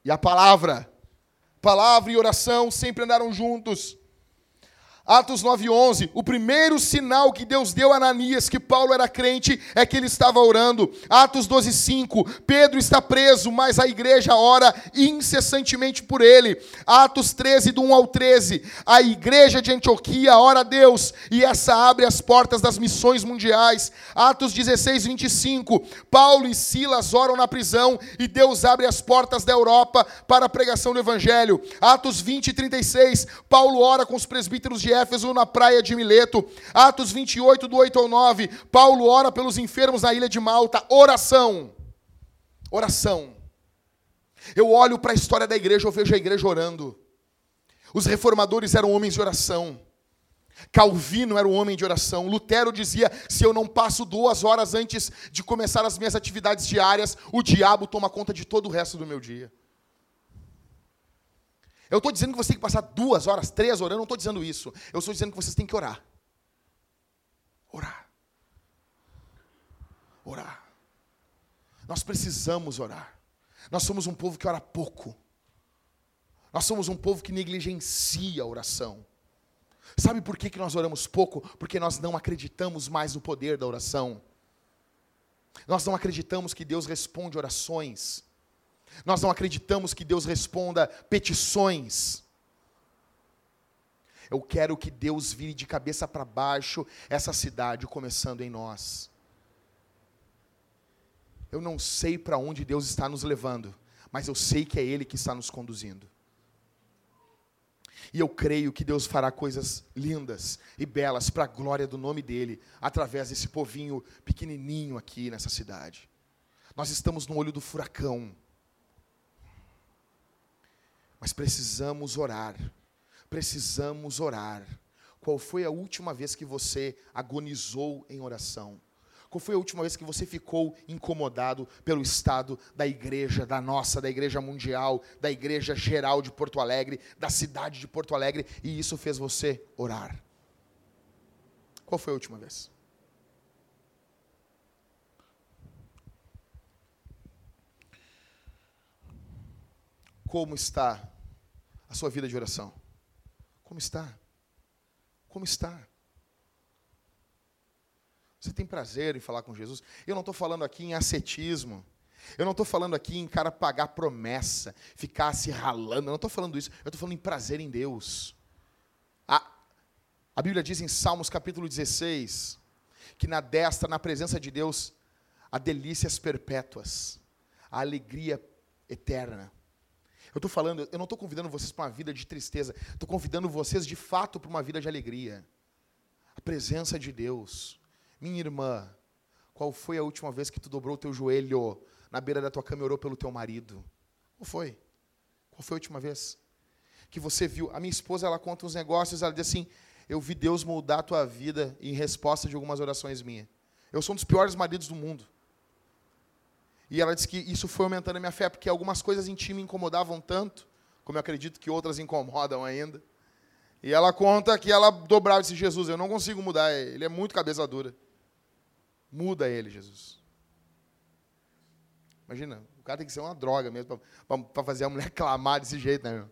e à palavra. Palavra e oração sempre andaram juntos. Atos 9:11, o primeiro sinal que Deus deu a Ananias que Paulo era crente é que ele estava orando. Atos 12:5, Pedro está preso, mas a igreja ora incessantemente por ele. Atos 13 do 1 ao 13, a igreja de Antioquia ora a Deus e essa abre as portas das missões mundiais. Atos 16:25, Paulo e Silas oram na prisão e Deus abre as portas da Europa para a pregação do evangelho. Atos 20:36, Paulo ora com os presbíteros de Éfeso na praia de Mileto. Atos 28, do 8 ao 9. Paulo ora pelos enfermos na ilha de Malta. Oração. Oração. Eu olho para a história da igreja, eu vejo a igreja orando. Os reformadores eram homens de oração. Calvino era um homem de oração. Lutero dizia: se eu não passo duas horas antes de começar as minhas atividades diárias, o diabo toma conta de todo o resto do meu dia. Eu estou dizendo que você tem que passar duas horas, três orando, não estou dizendo isso. Eu estou dizendo que vocês têm que orar. Orar. Orar. Nós precisamos orar. Nós somos um povo que ora pouco. Nós somos um povo que negligencia a oração. Sabe por que, que nós oramos pouco? Porque nós não acreditamos mais no poder da oração. Nós não acreditamos que Deus responde orações. Nós não acreditamos que Deus responda petições. Eu quero que Deus vire de cabeça para baixo essa cidade, começando em nós. Eu não sei para onde Deus está nos levando, mas eu sei que é Ele que está nos conduzindo. E eu creio que Deus fará coisas lindas e belas para a glória do nome dEle, através desse povinho pequenininho aqui nessa cidade. Nós estamos no olho do furacão. Mas precisamos orar. Precisamos orar. Qual foi a última vez que você agonizou em oração? Qual foi a última vez que você ficou incomodado pelo estado da igreja, da nossa, da igreja mundial, da igreja geral de Porto Alegre, da cidade de Porto Alegre, e isso fez você orar? Qual foi a última vez? Como está a sua vida de oração? Como está? Como está? Você tem prazer em falar com Jesus? Eu não estou falando aqui em ascetismo. Eu não estou falando aqui em cara pagar promessa, ficar se ralando. Eu não estou falando isso. Eu estou falando em prazer em Deus. A, a Bíblia diz em Salmos capítulo 16 que na destra, na presença de Deus, há delícias perpétuas, a alegria eterna. Eu estou falando, eu não estou convidando vocês para uma vida de tristeza, estou convidando vocês de fato para uma vida de alegria. A presença de Deus. Minha irmã, qual foi a última vez que tu dobrou o teu joelho na beira da tua cama e orou pelo teu marido? Qual foi? Qual foi a última vez? Que você viu. A minha esposa, ela conta uns negócios, ela diz assim: Eu vi Deus moldar a tua vida em resposta de algumas orações minhas. Eu sou um dos piores maridos do mundo. E ela disse que isso foi aumentando a minha fé, porque algumas coisas em ti me incomodavam tanto, como eu acredito que outras incomodam ainda. E ela conta que ela dobrava esse Jesus, eu não consigo mudar, ele é muito cabeça dura. Muda ele, Jesus. Imagina, o cara tem que ser uma droga mesmo para fazer a mulher clamar desse jeito, né, meu?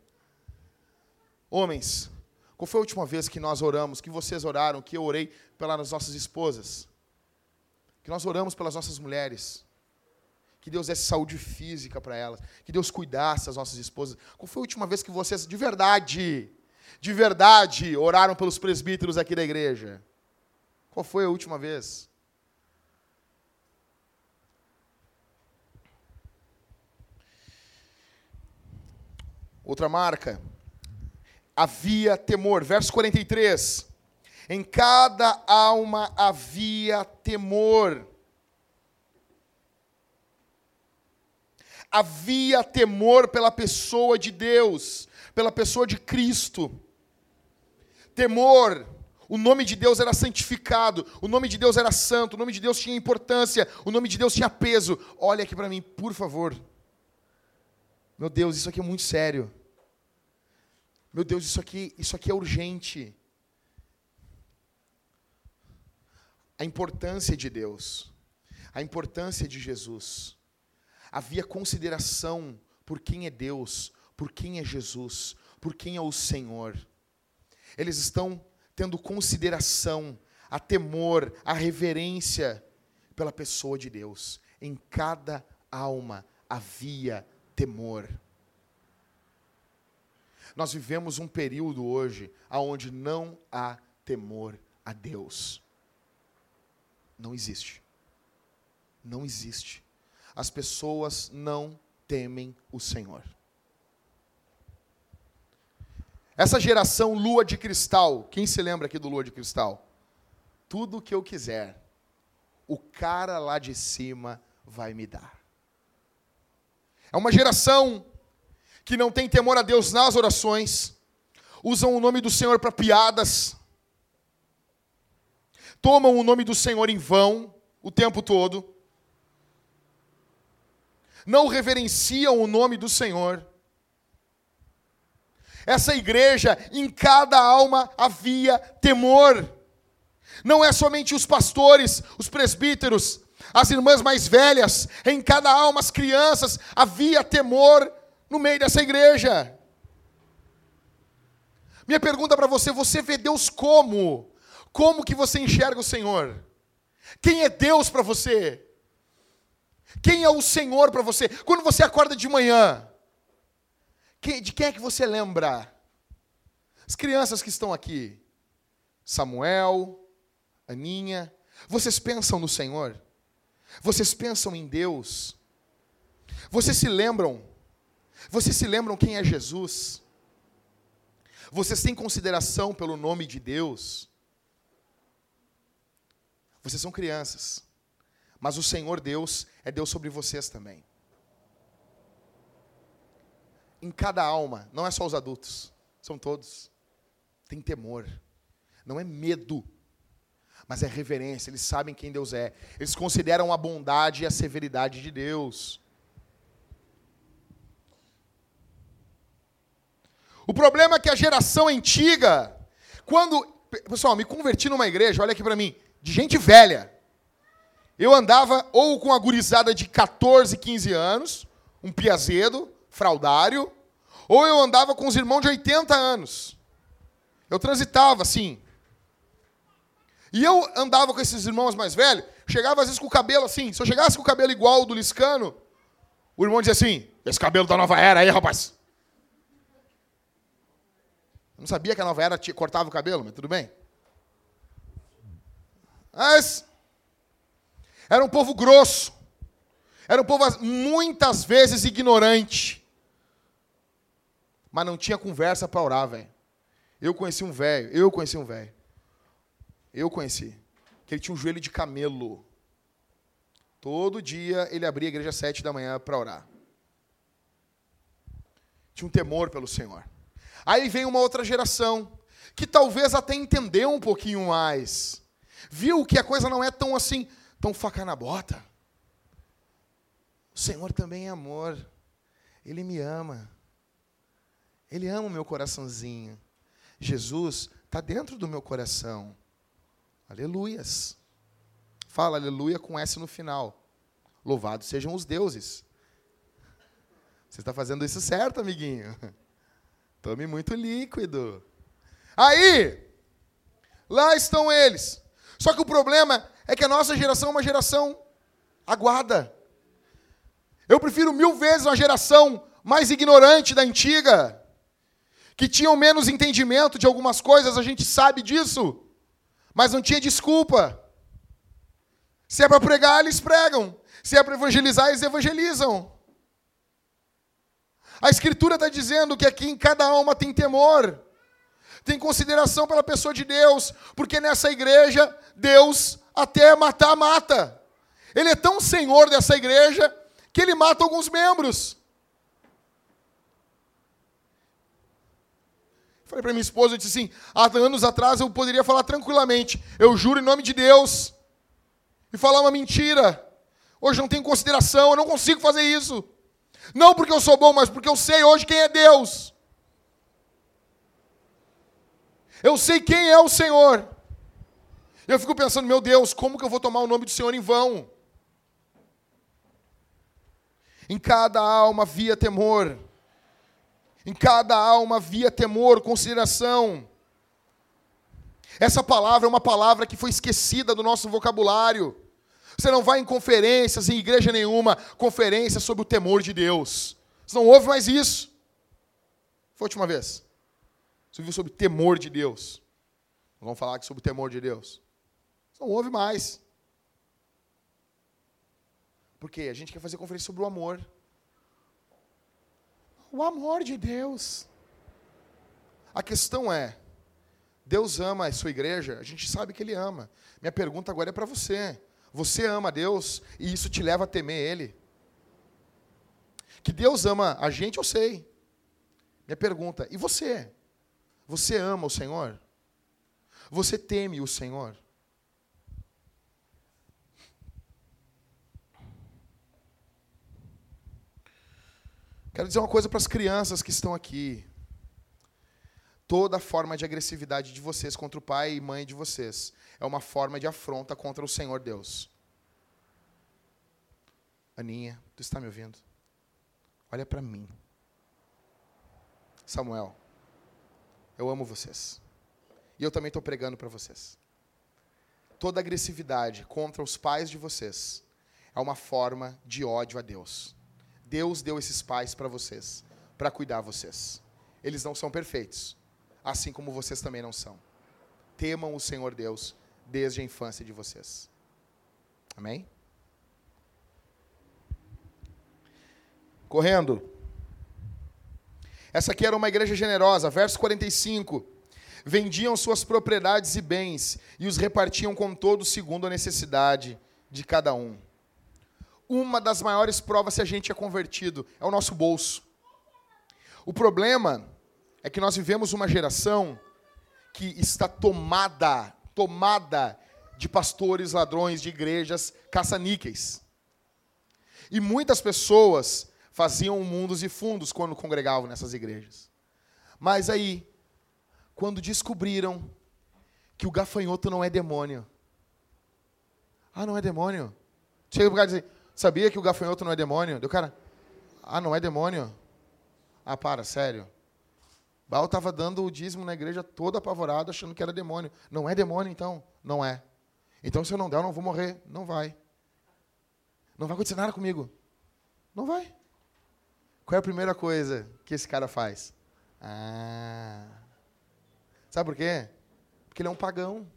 Homens, qual foi a última vez que nós oramos, que vocês oraram, que eu orei pelas nossas esposas? Que nós oramos pelas nossas mulheres? Que Deus desse saúde física para elas, que Deus cuidasse das nossas esposas. Qual foi a última vez que vocês, de verdade, de verdade, oraram pelos presbíteros aqui da igreja? Qual foi a última vez? Outra marca. Havia temor. Verso 43. Em cada alma havia temor. Havia temor pela pessoa de Deus, pela pessoa de Cristo. Temor o nome de Deus era santificado, o nome de Deus era santo, o nome de Deus tinha importância, o nome de Deus tinha peso. Olha aqui para mim, por favor. Meu Deus, isso aqui é muito sério. Meu Deus, isso aqui, isso aqui é urgente. A importância de Deus, a importância de Jesus. Havia consideração por quem é Deus, por quem é Jesus, por quem é o Senhor. Eles estão tendo consideração, a temor, a reverência pela pessoa de Deus. Em cada alma havia temor. Nós vivemos um período hoje onde não há temor a Deus. Não existe. Não existe. As pessoas não temem o Senhor. Essa geração lua de cristal, quem se lembra aqui do lua de cristal? Tudo o que eu quiser, o cara lá de cima vai me dar. É uma geração que não tem temor a Deus nas orações, usam o nome do Senhor para piadas, tomam o nome do Senhor em vão o tempo todo, não reverenciam o nome do Senhor, essa igreja, em cada alma havia temor. Não é somente os pastores, os presbíteros, as irmãs mais velhas, em cada alma, as crianças, havia temor no meio dessa igreja. Minha pergunta para você: você vê Deus como? Como que você enxerga o Senhor? Quem é Deus para você? Quem é o Senhor para você? Quando você acorda de manhã, de quem é que você lembra? As crianças que estão aqui. Samuel, Aninha. Vocês pensam no Senhor? Vocês pensam em Deus? Vocês se lembram? Vocês se lembram quem é Jesus? Vocês têm consideração pelo nome de Deus? Vocês são crianças, mas o Senhor Deus é Deus sobre vocês também em cada alma, não é só os adultos, são todos. Tem temor. Não é medo, mas é reverência. Eles sabem quem Deus é. Eles consideram a bondade e a severidade de Deus. O problema é que a geração antiga, quando. Pessoal, me converti numa igreja, olha aqui para mim, de gente velha. Eu andava ou com a gurizada de 14, 15 anos, um piazedo, fraudário, ou eu andava com os irmãos de 80 anos. Eu transitava assim. E eu andava com esses irmãos mais velhos, chegava às vezes com o cabelo assim. Se eu chegasse com o cabelo igual ao do Liscano, o irmão dizia assim: esse cabelo da nova era aí, rapaz. Eu não sabia que a nova era cortava o cabelo, mas tudo bem. Mas era um povo grosso. Era um povo muitas vezes ignorante. Mas não tinha conversa para orar, velho. Eu conheci um velho, eu conheci um velho. Eu conheci. Que ele tinha um joelho de camelo. Todo dia ele abria a igreja às sete da manhã para orar. Tinha um temor pelo Senhor. Aí vem uma outra geração que talvez até entendeu um pouquinho mais. Viu que a coisa não é tão assim, tão faca na bota. O Senhor também é amor. Ele me ama. Ele ama o meu coraçãozinho. Jesus está dentro do meu coração. Aleluias. Fala aleluia com S no final. Louvados sejam os deuses. Você está fazendo isso certo, amiguinho. Tome muito líquido. Aí, lá estão eles. Só que o problema é que a nossa geração é uma geração aguada. Eu prefiro mil vezes uma geração mais ignorante da antiga, que tinham menos entendimento de algumas coisas, a gente sabe disso, mas não tinha desculpa. Se é para pregar, eles pregam. Se é para evangelizar, eles evangelizam. A Escritura está dizendo que aqui em cada alma tem temor, tem consideração pela pessoa de Deus, porque nessa igreja, Deus até matar, mata. Ele é tão senhor dessa igreja que ele mata alguns membros. Falei para minha esposa, eu disse assim, há anos atrás eu poderia falar tranquilamente, eu juro em nome de Deus, e falar uma mentira. Hoje não tenho consideração, eu não consigo fazer isso. Não porque eu sou bom, mas porque eu sei hoje quem é Deus. Eu sei quem é o Senhor. Eu fico pensando, meu Deus, como que eu vou tomar o nome do Senhor em vão? Em cada alma havia temor. Em cada alma havia temor, consideração. Essa palavra é uma palavra que foi esquecida do nosso vocabulário. Você não vai em conferências, em igreja nenhuma, conferência sobre o temor de Deus. Você não ouve mais isso. Foi a última vez. Você ouviu sobre temor de Deus. Vamos falar aqui sobre o temor de Deus. Não ouve mais. Porque a gente quer fazer conferência sobre o amor. O amor de Deus. A questão é: Deus ama a sua igreja? A gente sabe que Ele ama. Minha pergunta agora é para você: você ama Deus e isso te leva a temer Ele? Que Deus ama a gente, eu sei. Minha pergunta: e você? Você ama o Senhor? Você teme o Senhor? Quero dizer uma coisa para as crianças que estão aqui. Toda forma de agressividade de vocês contra o pai e mãe de vocês é uma forma de afronta contra o Senhor Deus. Aninha, tu está me ouvindo? Olha para mim. Samuel, eu amo vocês. E eu também estou pregando para vocês. Toda agressividade contra os pais de vocês é uma forma de ódio a Deus. Deus deu esses pais para vocês, para cuidar vocês. Eles não são perfeitos, assim como vocês também não são. Temam o Senhor Deus desde a infância de vocês. Amém? Correndo. Essa aqui era uma igreja generosa, verso 45. Vendiam suas propriedades e bens e os repartiam com todos segundo a necessidade de cada um uma das maiores provas se a gente é convertido é o nosso bolso. O problema é que nós vivemos uma geração que está tomada, tomada de pastores, ladrões, de igrejas, caça-níqueis. E muitas pessoas faziam mundos e fundos quando congregavam nessas igrejas. Mas aí, quando descobriram que o gafanhoto não é demônio. Ah, não é demônio? Chega para o cara e diz, Sabia que o gafanhoto não é demônio? Deu cara, ah, não é demônio? Ah, para, sério. Baal estava dando o dízimo na igreja todo apavorado, achando que era demônio. Não é demônio, então? Não é. Então, se eu não der, eu não vou morrer. Não vai. Não vai acontecer nada comigo. Não vai. Qual é a primeira coisa que esse cara faz? Ah. Sabe por quê? Porque ele é um pagão.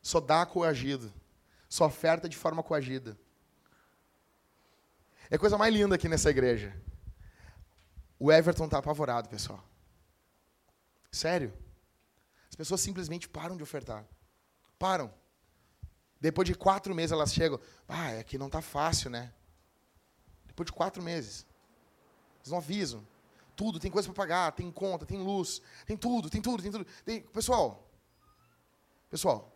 Só dá coagido sua oferta de forma coagida. É a coisa mais linda aqui nessa igreja. O Everton está apavorado, pessoal. Sério. As pessoas simplesmente param de ofertar. Param. Depois de quatro meses elas chegam. Ah, é que não está fácil, né? Depois de quatro meses. Eles não avisam. Tudo, tem coisa para pagar, tem conta, tem luz, tem tudo, tem tudo, tem tudo. Tem... Pessoal, pessoal,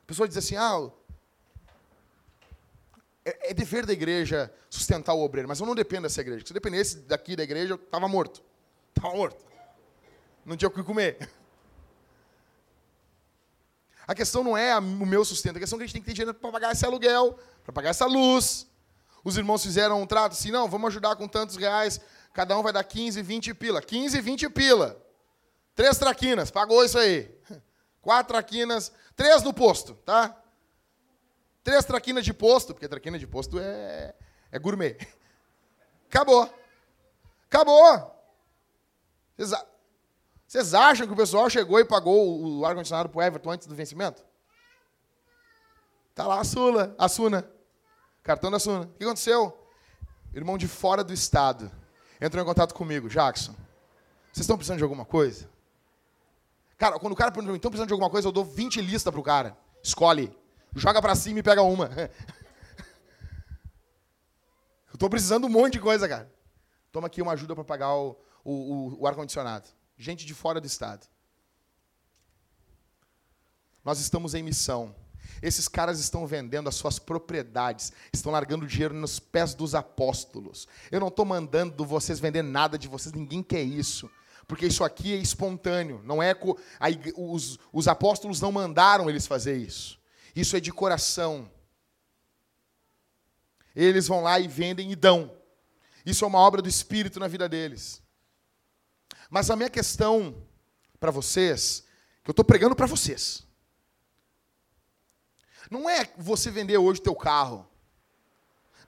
a pessoa diz assim, ah, é, é, dever da igreja sustentar o obreiro, mas eu não dependo dessa igreja. Se eu dependesse daqui da igreja, eu estava morto. Estava morto. Não tinha o que comer. A questão não é o meu sustento, a questão é que a gente tem que ter dinheiro para pagar esse aluguel, para pagar essa luz. Os irmãos fizeram um trato assim, não, vamos ajudar com tantos reais, cada um vai dar 15, 20 pila. 15, 20 pila. Três traquinas, pagou isso aí. Quatro traquinas, três no posto, tá? Três traquinas de posto, porque traquina de posto é, é gourmet. Acabou. Acabou. Vocês acham que o pessoal chegou e pagou o ar-condicionado para o Everton antes do vencimento? Tá lá a Sula, a Suna. Cartão da Suna. O que aconteceu? Irmão de fora do estado entrou em contato comigo. Jackson, vocês estão precisando de alguma coisa? Cara, quando o cara pergunta, estão precisando de alguma coisa, eu dou 20 listas pro cara. Escolhe. Joga para cima e pega uma. eu estou precisando um monte de coisa, cara. Toma aqui uma ajuda para pagar o, o, o ar-condicionado. Gente de fora do estado. Nós estamos em missão. Esses caras estão vendendo as suas propriedades, estão largando dinheiro nos pés dos apóstolos. Eu não estou mandando vocês vender nada de vocês, ninguém quer isso. Porque isso aqui é espontâneo, não é os, os apóstolos não mandaram eles fazer isso. Isso é de coração. Eles vão lá e vendem e dão. Isso é uma obra do Espírito na vida deles. Mas a minha questão para vocês, que eu estou pregando para vocês, não é você vender hoje teu carro.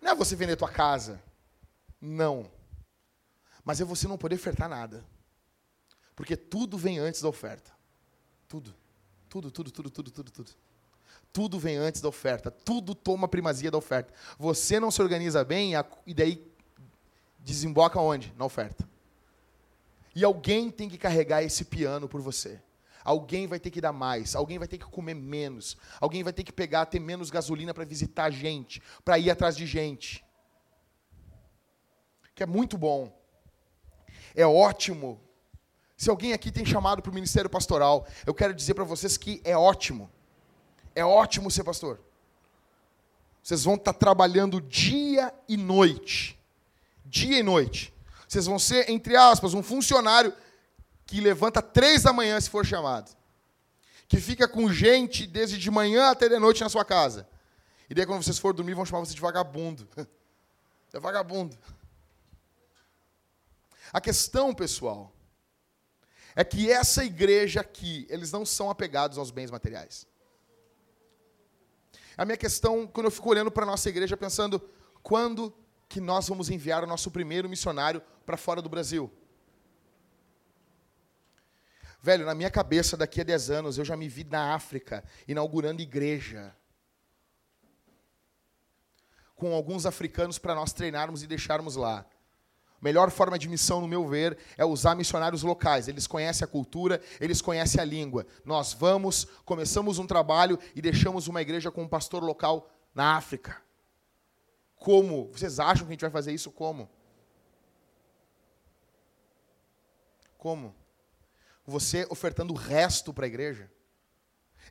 Não é você vender tua casa. Não. Mas é você não poder ofertar nada. Porque tudo vem antes da oferta. Tudo. Tudo, tudo, tudo, tudo, tudo, tudo. Tudo vem antes da oferta. Tudo toma primazia da oferta. Você não se organiza bem e daí desemboca onde? Na oferta. E alguém tem que carregar esse piano por você. Alguém vai ter que dar mais, alguém vai ter que comer menos, alguém vai ter que pegar, ter menos gasolina para visitar gente, para ir atrás de gente. Que é muito bom. É ótimo. Se alguém aqui tem chamado para o ministério pastoral, eu quero dizer para vocês que é ótimo. É ótimo ser pastor. Vocês vão estar trabalhando dia e noite. Dia e noite. Vocês vão ser, entre aspas, um funcionário que levanta três da manhã se for chamado, que fica com gente desde de manhã até de noite na sua casa. E daí quando vocês for dormir vão chamar você de vagabundo. É vagabundo. A questão, pessoal, é que essa igreja aqui, eles não são apegados aos bens materiais. A minha questão, quando eu fico olhando para a nossa igreja, pensando, quando que nós vamos enviar o nosso primeiro missionário para fora do Brasil? Velho, na minha cabeça, daqui a 10 anos, eu já me vi na África, inaugurando igreja. Com alguns africanos para nós treinarmos e deixarmos lá. Melhor forma de missão, no meu ver, é usar missionários locais. Eles conhecem a cultura, eles conhecem a língua. Nós vamos, começamos um trabalho e deixamos uma igreja com um pastor local na África. Como? Vocês acham que a gente vai fazer isso como? Como? você ofertando o resto para a igreja.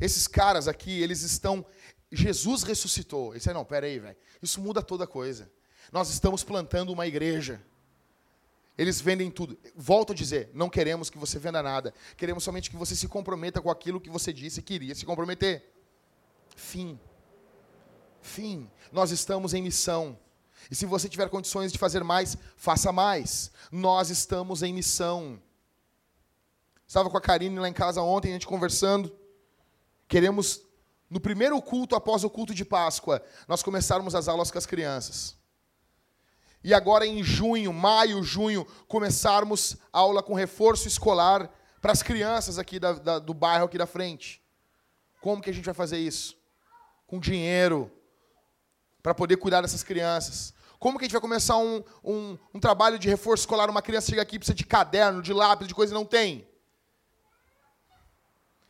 Esses caras aqui, eles estão. Jesus ressuscitou. Isso aí, não, pera aí, velho. Isso muda toda a coisa. Nós estamos plantando uma igreja. Eles vendem tudo. Volto a dizer, não queremos que você venda nada. Queremos somente que você se comprometa com aquilo que você disse que iria se comprometer. Fim. Fim. Nós estamos em missão. E se você tiver condições de fazer mais, faça mais. Nós estamos em missão. Estava com a Karine lá em casa ontem, a gente conversando. Queremos, no primeiro culto, após o culto de Páscoa, nós começarmos as aulas com as crianças. E agora em junho, maio, junho, começarmos aula com reforço escolar para as crianças aqui da, da, do bairro aqui da frente. Como que a gente vai fazer isso? Com dinheiro, para poder cuidar dessas crianças. Como que a gente vai começar um, um, um trabalho de reforço escolar? Uma criança chega aqui, precisa de caderno, de lápis, de coisa e não tem.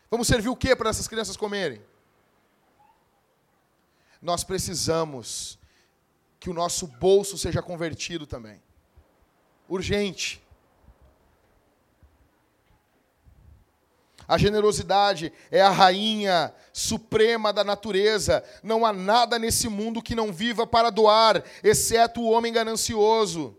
Vamos servir o que para essas crianças comerem? Nós precisamos que o nosso bolso seja convertido também. Urgente. A generosidade é a rainha suprema da natureza. Não há nada nesse mundo que não viva para doar, exceto o homem ganancioso.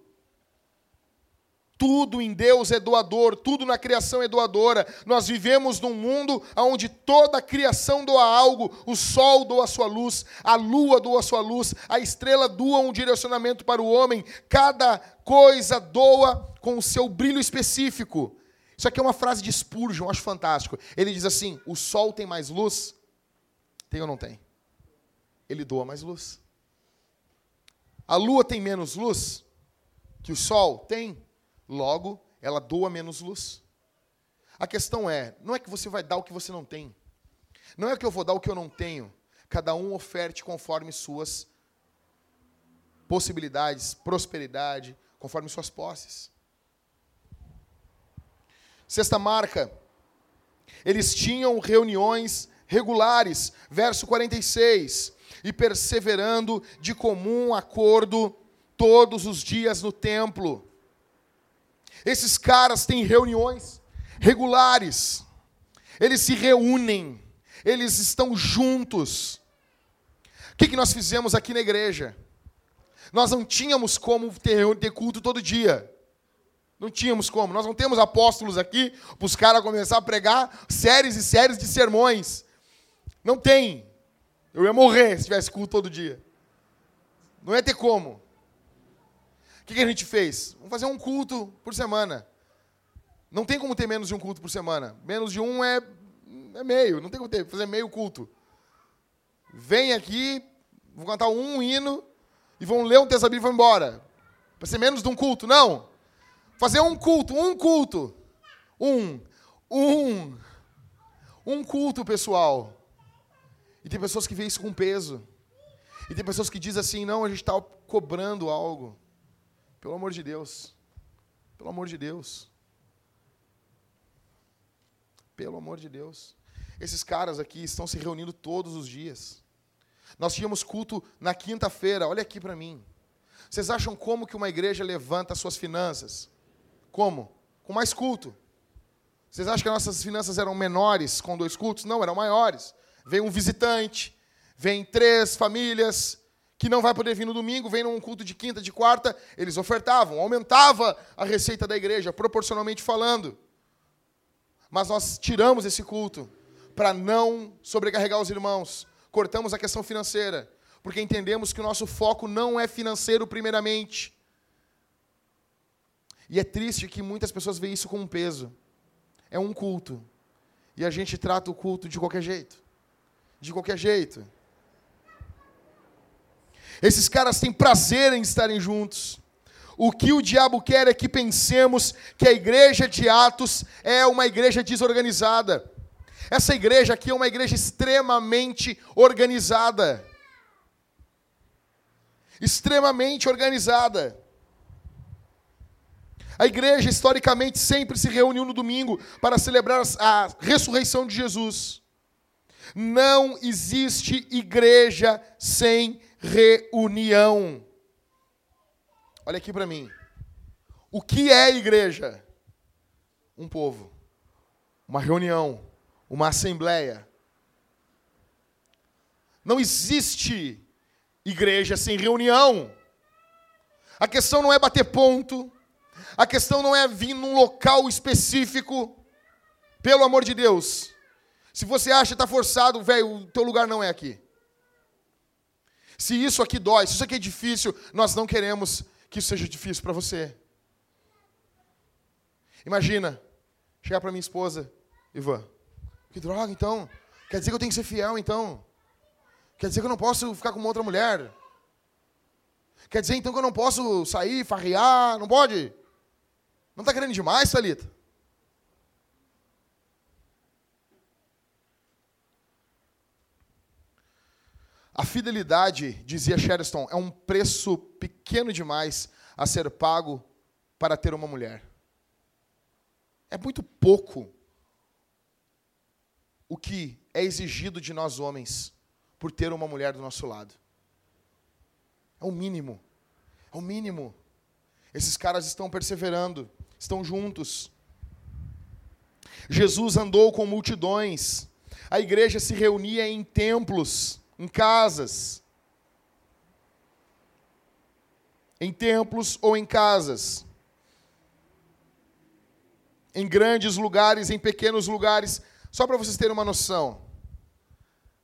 Tudo em Deus é doador, tudo na criação é doadora. Nós vivemos num mundo onde toda a criação doa algo. O sol doa sua luz, a lua doa sua luz, a estrela doa um direcionamento para o homem. Cada coisa doa com o seu brilho específico. Isso aqui é uma frase de Spurgeon, acho fantástico. Ele diz assim: o sol tem mais luz? Tem ou não tem? ele doa mais luz. A lua tem menos luz que o sol? Tem. Logo, ela doa menos luz. A questão é, não é que você vai dar o que você não tem. Não é que eu vou dar o que eu não tenho. Cada um oferte conforme suas possibilidades, prosperidade, conforme suas posses. Sexta marca, eles tinham reuniões regulares, verso 46, e perseverando de comum acordo todos os dias no templo. Esses caras têm reuniões regulares, eles se reúnem, eles estão juntos. O que, que nós fizemos aqui na igreja? Nós não tínhamos como ter, ter culto todo dia. Não tínhamos como. Nós não temos apóstolos aqui para os caras começar a pregar séries e séries de sermões. Não tem. Eu ia morrer se tivesse culto todo dia. Não ia ter como. Que, que a gente fez? Vamos fazer um culto por semana. Não tem como ter menos de um culto por semana. Menos de um é, é meio. Não tem como ter, fazer meio culto. Vem aqui, vou cantar um hino e vão ler um texto da Bíblia e vão embora. Para ser menos de um culto. Não. Fazer um culto, um culto. Um. Um. Um culto, pessoal. E tem pessoas que veem isso com peso. E tem pessoas que dizem assim: não, a gente está cobrando algo. Pelo amor de Deus. Pelo amor de Deus. Pelo amor de Deus. Esses caras aqui estão se reunindo todos os dias. Nós tínhamos culto na quinta-feira, olha aqui para mim. Vocês acham como que uma igreja levanta suas finanças? Como? Com mais culto. Vocês acham que nossas finanças eram menores com dois cultos? Não, eram maiores. Vem um visitante, vem três famílias que não vai poder vir no domingo, vem num culto de quinta, de quarta, eles ofertavam, aumentava a receita da igreja, proporcionalmente falando. Mas nós tiramos esse culto para não sobrecarregar os irmãos, cortamos a questão financeira, porque entendemos que o nosso foco não é financeiro primeiramente. E é triste que muitas pessoas veem isso como um peso. É um culto. E a gente trata o culto de qualquer jeito. De qualquer jeito. Esses caras têm prazer em estarem juntos. O que o diabo quer é que pensemos que a igreja de Atos é uma igreja desorganizada. Essa igreja aqui é uma igreja extremamente organizada. Extremamente organizada. A igreja, historicamente, sempre se reuniu no domingo para celebrar a ressurreição de Jesus. Não existe igreja sem reunião. Olha aqui para mim. O que é igreja? Um povo, uma reunião, uma assembleia. Não existe igreja sem reunião. A questão não é bater ponto. A questão não é vir num local específico. Pelo amor de Deus. Se você acha que está forçado, velho, o teu lugar não é aqui. Se isso aqui dói, se isso aqui é difícil, nós não queremos que isso seja difícil para você. Imagina, chegar para minha esposa, Ivan, que droga, então. Quer dizer que eu tenho que ser fiel, então. Quer dizer que eu não posso ficar com uma outra mulher. Quer dizer, então, que eu não posso sair, farrear, não pode? Não está querendo demais, Salita? A fidelidade, dizia Sherston, é um preço pequeno demais a ser pago para ter uma mulher. É muito pouco o que é exigido de nós homens por ter uma mulher do nosso lado. É o mínimo. É o mínimo. Esses caras estão perseverando, estão juntos. Jesus andou com multidões. A igreja se reunia em templos, em casas. Em templos ou em casas. Em grandes lugares, em pequenos lugares. Só para vocês terem uma noção.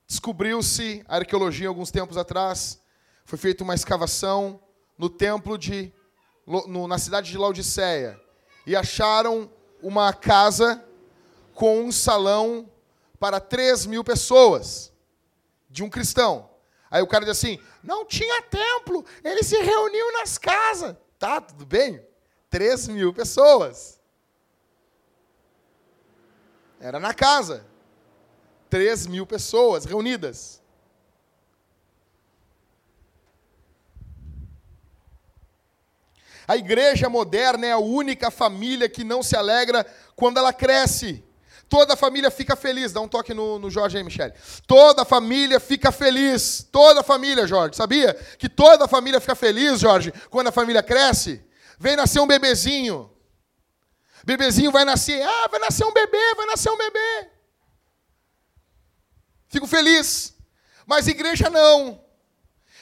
Descobriu-se, a arqueologia, alguns tempos atrás, foi feita uma escavação no templo de. No, na cidade de Laodiceia. E acharam uma casa com um salão para 3 mil pessoas, de um cristão. Aí o cara diz assim: não tinha templo, eles se reuniam nas casas. Tá, tudo bem? 3 mil pessoas. Era na casa. 3 mil pessoas reunidas. A igreja moderna é a única família que não se alegra quando ela cresce. Toda a família fica feliz. Dá um toque no, no Jorge aí, Michele. Toda a família fica feliz. Toda a família, Jorge. Sabia que toda a família fica feliz, Jorge, quando a família cresce? Vem nascer um bebezinho. Bebezinho vai nascer. Ah, vai nascer um bebê, vai nascer um bebê. Fico feliz. Mas igreja não.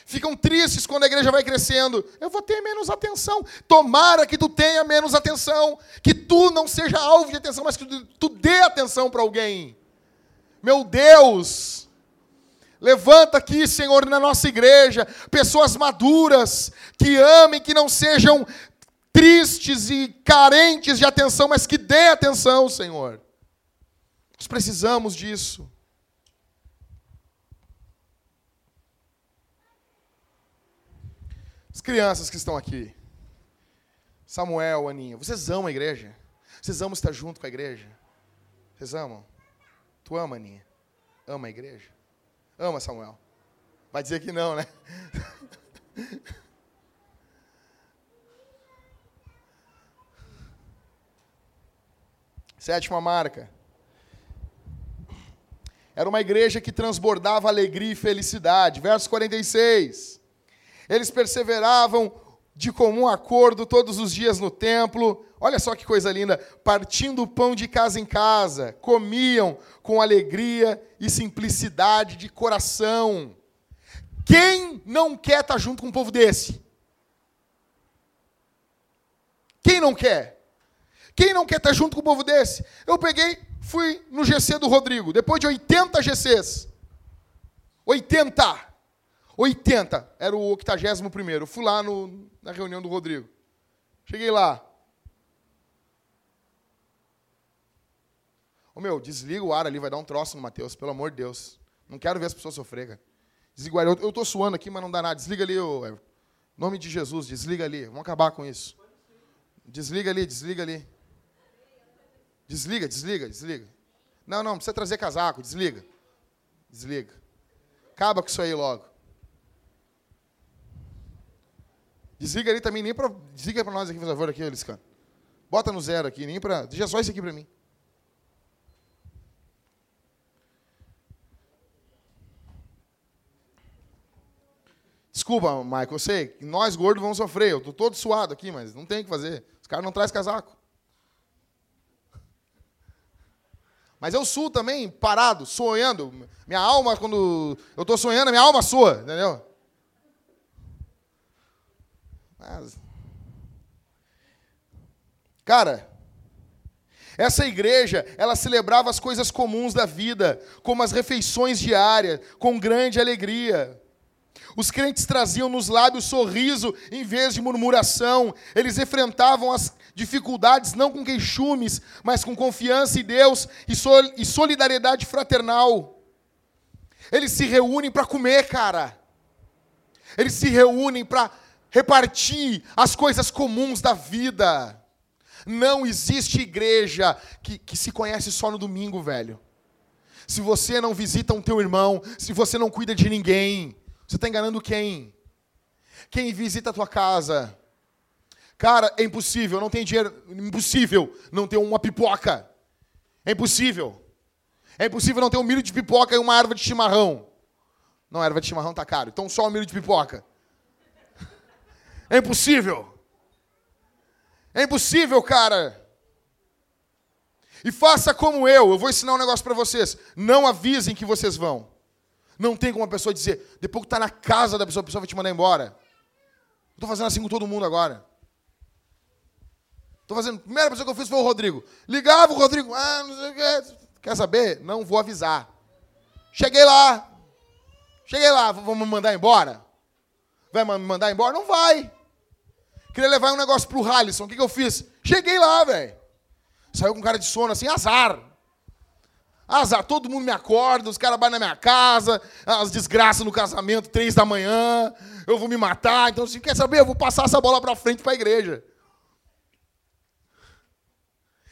Ficam tristes quando a igreja vai crescendo. Eu vou ter menos atenção. Tomara que tu tenha menos atenção. Que tu não seja alvo de atenção, mas que tu, dê atenção para alguém. Meu Deus! Levanta aqui, Senhor, na nossa igreja, pessoas maduras, que amem, que não sejam tristes e carentes de atenção, mas que dê atenção, Senhor. Nós precisamos disso. Crianças que estão aqui, Samuel, Aninha, vocês amam a igreja? Vocês amam estar junto com a igreja? Vocês amam? Tu ama, Aninha? Ama a igreja? Ama, Samuel? Vai dizer que não, né? Sétima marca. Era uma igreja que transbordava alegria e felicidade. Verso 46. Eles perseveravam de comum acordo todos os dias no templo. Olha só que coisa linda, partindo o pão de casa em casa, comiam com alegria e simplicidade de coração. Quem não quer estar junto com um povo desse? Quem não quer? Quem não quer estar junto com um povo desse? Eu peguei, fui no GC do Rodrigo, depois de 80 GCs. 80. 80, era o 81. Fui lá no, na reunião do Rodrigo. Cheguei lá. Ô meu, desliga o ar ali, vai dar um troço no Mateus, pelo amor de Deus. Não quero ver as pessoas sofrer, cara. Desliga o ar. Eu, estou suando aqui, mas não dá nada. Desliga ali, ô, Em nome de Jesus, desliga ali. Vamos acabar com isso. Desliga ali, desliga ali. Desliga, desliga, desliga. Não, não, precisa trazer casaco, desliga. Desliga. Acaba com isso aí logo. Desliga ali também, nem para. Desliga para nós aqui, por favor, aqui, Eliscan. Bota no zero aqui, nem para. Deixa só isso aqui para mim. Desculpa, Michael, eu sei, nós gordos vamos sofrer. Eu estou todo suado aqui, mas não tem o que fazer. Os caras não trazem casaco. Mas eu suo também, parado, sonhando. Minha alma, quando eu estou sonhando, minha alma sua, entendeu? Cara, essa igreja, ela celebrava as coisas comuns da vida, como as refeições diárias, com grande alegria. Os crentes traziam nos lábios sorriso em vez de murmuração. Eles enfrentavam as dificuldades não com queixumes, mas com confiança em Deus e solidariedade fraternal. Eles se reúnem para comer, cara. Eles se reúnem para repartir as coisas comuns da vida. Não existe igreja que, que se conhece só no domingo, velho. Se você não visita um teu irmão, se você não cuida de ninguém, você está enganando quem? Quem visita a tua casa? Cara, é impossível, não tem dinheiro, impossível não ter uma pipoca. É impossível. É impossível não ter um milho de pipoca e uma erva de chimarrão. Não, a erva de chimarrão tá caro, então só um milho de pipoca. É impossível. É impossível, cara. E faça como eu. Eu vou ensinar um negócio para vocês. Não avisem que vocês vão. Não tem como a pessoa dizer, depois que está na casa da pessoa, a pessoa vai te mandar embora. Estou fazendo assim com todo mundo agora. Estou fazendo. A primeira pessoa que eu fiz foi o Rodrigo. Ligava o Rodrigo. Ah, não sei o que. Quer saber? Não vou avisar. Cheguei lá. Cheguei lá. Vamos me mandar embora? Vai me mandar embora? Não vai. Queria levar um negócio pro Halisson. O que, que eu fiz? Cheguei lá, velho. Saiu com cara de sono assim, azar. Azar, todo mundo me acorda, os caras batem na minha casa, as desgraças no casamento, três da manhã, eu vou me matar. Então, se quer saber, eu vou passar essa bola para frente para a igreja.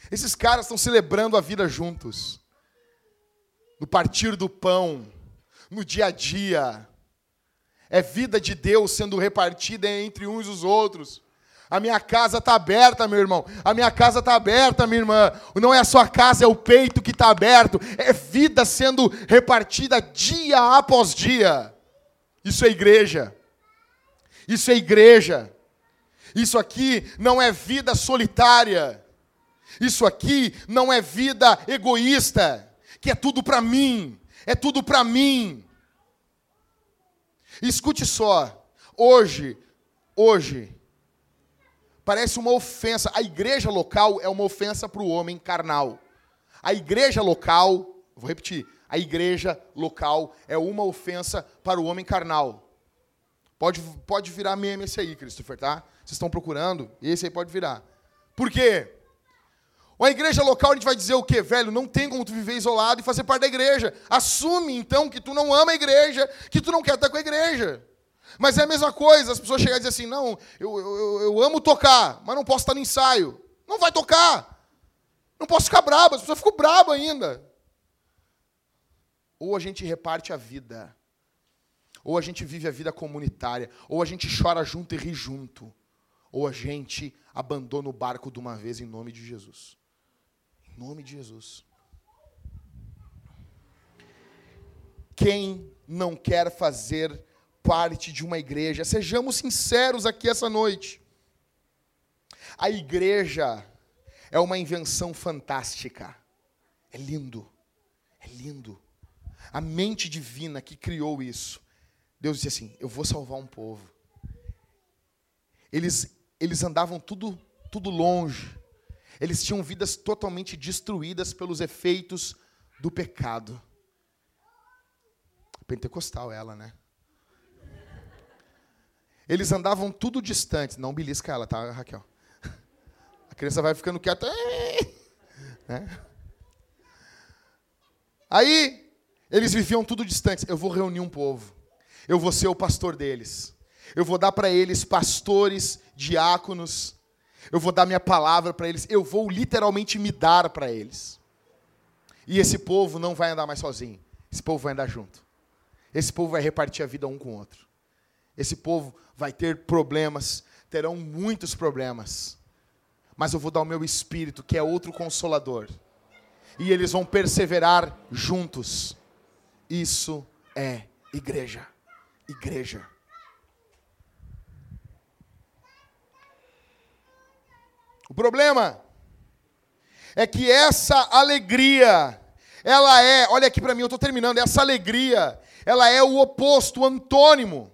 Esses caras estão celebrando a vida juntos. No partir do pão, no dia a dia. É vida de Deus sendo repartida entre uns e os outros. A minha casa está aberta, meu irmão. A minha casa está aberta, minha irmã. Não é a sua casa, é o peito que está aberto. É vida sendo repartida dia após dia. Isso é igreja. Isso é igreja. Isso aqui não é vida solitária. Isso aqui não é vida egoísta, que é tudo para mim. É tudo para mim. Escute só. Hoje, hoje, Parece uma ofensa. A igreja local é uma ofensa para o homem carnal. A igreja local, vou repetir, a igreja local é uma ofensa para o homem carnal. Pode, pode virar meme esse aí, Christopher, tá? Vocês estão procurando? Esse aí pode virar. Por quê? A igreja local a gente vai dizer o quê? Velho, não tem como tu viver isolado e fazer parte da igreja. Assume então que tu não ama a igreja, que tu não quer estar com a igreja. Mas é a mesma coisa, as pessoas chegam e dizem assim: não, eu, eu, eu amo tocar, mas não posso estar no ensaio. Não vai tocar. Não posso ficar brabo, as pessoas ficam brabas ainda. Ou a gente reparte a vida, ou a gente vive a vida comunitária, ou a gente chora junto e ri junto, ou a gente abandona o barco de uma vez em nome de Jesus. Em nome de Jesus. Quem não quer fazer parte de uma igreja. Sejamos sinceros aqui essa noite. A igreja é uma invenção fantástica. É lindo. É lindo. A mente divina que criou isso. Deus disse assim: Eu vou salvar um povo. Eles, eles andavam tudo, tudo longe. Eles tinham vidas totalmente destruídas pelos efeitos do pecado. Pentecostal ela, né? Eles andavam tudo distante. Não belisca ela, tá, Raquel? A criança vai ficando quieta. Né? Aí, eles viviam tudo distante. Eu vou reunir um povo. Eu vou ser o pastor deles. Eu vou dar para eles pastores, diáconos. Eu vou dar minha palavra para eles. Eu vou literalmente me dar para eles. E esse povo não vai andar mais sozinho. Esse povo vai andar junto. Esse povo vai repartir a vida um com o outro. Esse povo vai ter problemas, terão muitos problemas. Mas eu vou dar o meu espírito, que é outro consolador. E eles vão perseverar juntos. Isso é igreja. Igreja. O problema é que essa alegria, ela é, olha aqui para mim, eu estou terminando, essa alegria, ela é o oposto, o antônimo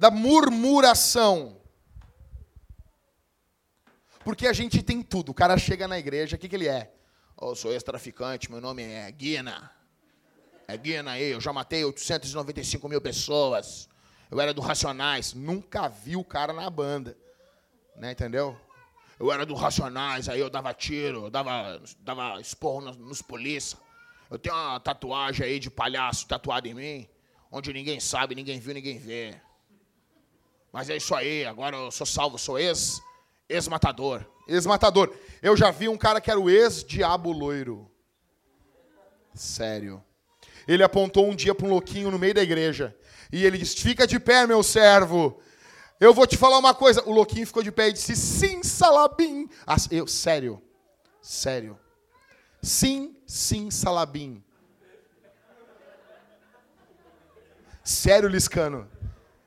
da murmuração. Porque a gente tem tudo. O cara chega na igreja, o que, que ele é? Eu sou ex-traficante, meu nome é Guina. É Guina aí, eu já matei 895 mil pessoas. Eu era do Racionais. Nunca vi o cara na banda. Né, entendeu? Eu era do Racionais, aí eu dava tiro, eu dava, dava esporro nos, nos polícia. Eu tenho uma tatuagem aí de palhaço tatuada em mim, onde ninguém sabe, ninguém viu, ninguém vê. Mas é isso aí, agora eu sou salvo, sou ex, ex-matador. Ex-matador. Eu já vi um cara que era o ex-diabo loiro. Sério. Ele apontou um dia para um louquinho no meio da igreja. E ele disse: Fica de pé, meu servo. Eu vou te falar uma coisa. O louquinho ficou de pé e disse: Sim, Salabim. Ah, eu, sério. Sério. Sim, sim, Salabim. Sério, Liscano.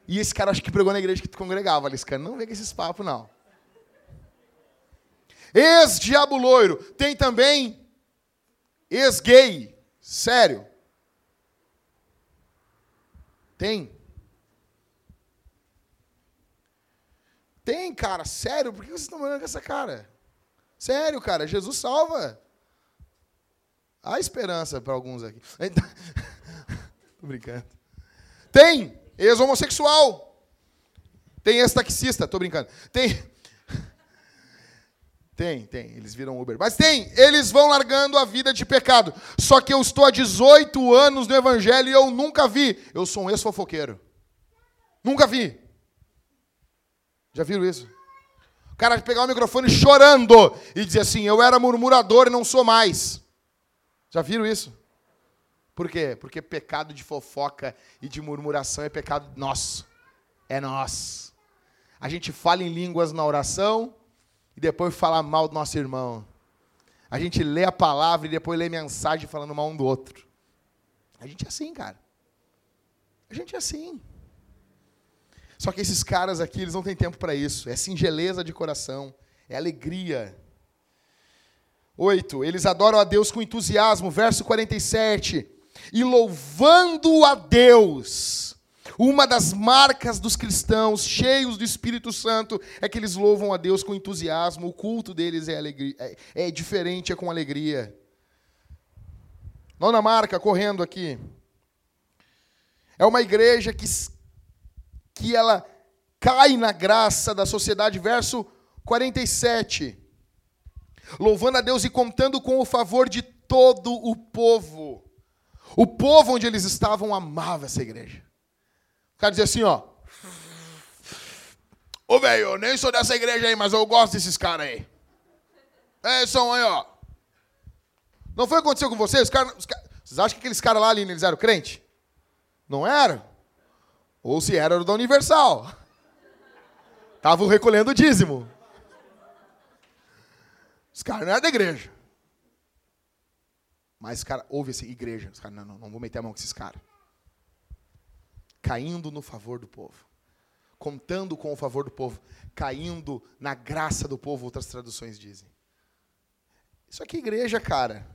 E esse cara acho que pregou na igreja que tu congregava, Liscano. Não vem com esses papos, não. Ex-diabo loiro. Tem também ex-gay. Sério. Tem. Tem, cara. Sério. Por que vocês estão olhando com essa cara? Sério, cara. Jesus salva. Há esperança para alguns aqui. Tô brincando. Tem ex-homossexual. Tem ex-taxista, tô brincando. Tem. Tem, tem, eles viram Uber. Mas tem, eles vão largando a vida de pecado. Só que eu estou há 18 anos no Evangelho e eu nunca vi. Eu sou um ex-fofoqueiro. Nunca vi. Já viram isso? O cara pegar o microfone chorando e dizer assim: Eu era murmurador e não sou mais. Já viram isso? Por quê? Porque pecado de fofoca e de murmuração é pecado nosso. É nosso. A gente fala em línguas na oração e depois fala mal do nosso irmão. A gente lê a palavra e depois lê mensagem falando mal um do outro. A gente é assim, cara. A gente é assim. Só que esses caras aqui, eles não têm tempo para isso. É singeleza de coração, é alegria. 8. Eles adoram a Deus com entusiasmo, verso 47. E louvando a Deus. Uma das marcas dos cristãos cheios do Espírito Santo é que eles louvam a Deus com entusiasmo. O culto deles é, alegria, é, é diferente, é com alegria. Nona marca, correndo aqui. É uma igreja que, que ela cai na graça da sociedade. Verso 47 louvando a Deus e contando com o favor de todo o povo. O povo onde eles estavam amava essa igreja. O cara dizia assim, ó. Ô, velho, eu nem sou dessa igreja aí, mas eu gosto desses caras aí. É, são aí, ó. Não foi o que aconteceu com vocês? Os cara, os cara, vocês acham que aqueles caras lá ali, eles eram crente? Não eram? Ou se era, era da Universal. Estavam recolhendo o dízimo. Os caras não eram da igreja. Mas, cara, houve essa igreja. Os caras, não, não, não vou meter a mão com esses caras. Caindo no favor do povo. Contando com o favor do povo. Caindo na graça do povo, outras traduções dizem. Isso aqui é igreja, cara.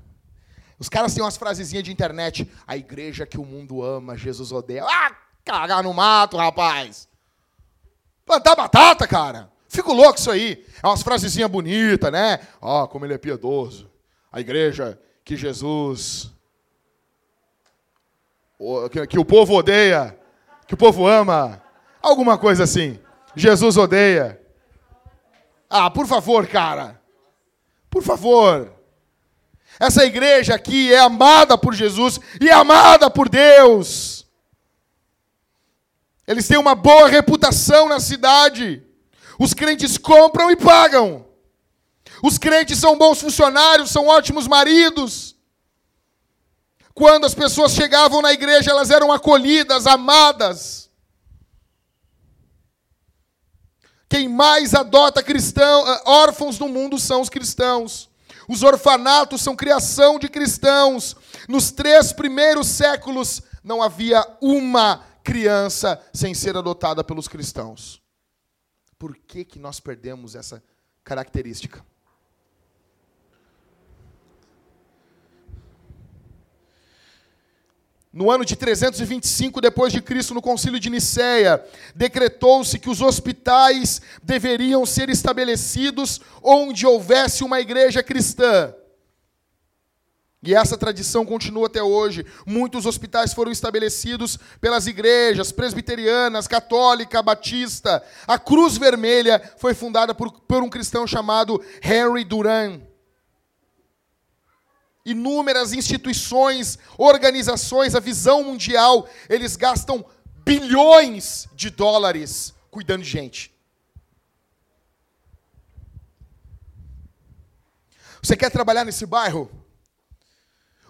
Os caras têm umas frasezinhas de internet. A igreja que o mundo ama, Jesus odeia. Ah, cagar no mato, rapaz. Plantar batata, cara. Fico louco isso aí. É umas frasezinhas bonitas, né? Ó, oh, como ele é piedoso. A igreja que Jesus. Que, o povo odeia. Que o povo ama. Alguma coisa assim. Jesus odeia. Ah, por favor, cara. Por favor. Essa igreja aqui é amada por Jesus e é amada por Deus. Eles têm uma boa reputação na cidade. Os crentes compram e pagam. Os crentes são bons funcionários, são ótimos maridos. Quando as pessoas chegavam na igreja, elas eram acolhidas, amadas. Quem mais adota cristão, eh, órfãos no mundo são os cristãos. Os orfanatos são criação de cristãos. Nos três primeiros séculos não havia uma criança sem ser adotada pelos cristãos. Por que, que nós perdemos essa característica? No ano de 325 depois de Cristo, no Concílio de Nicéia, decretou-se que os hospitais deveriam ser estabelecidos onde houvesse uma igreja cristã. E essa tradição continua até hoje. Muitos hospitais foram estabelecidos pelas igrejas presbiterianas, católica, batista. A Cruz Vermelha foi fundada por, por um cristão chamado Henry Duran. Inúmeras instituições, organizações, a visão mundial, eles gastam bilhões de dólares cuidando de gente. Você quer trabalhar nesse bairro?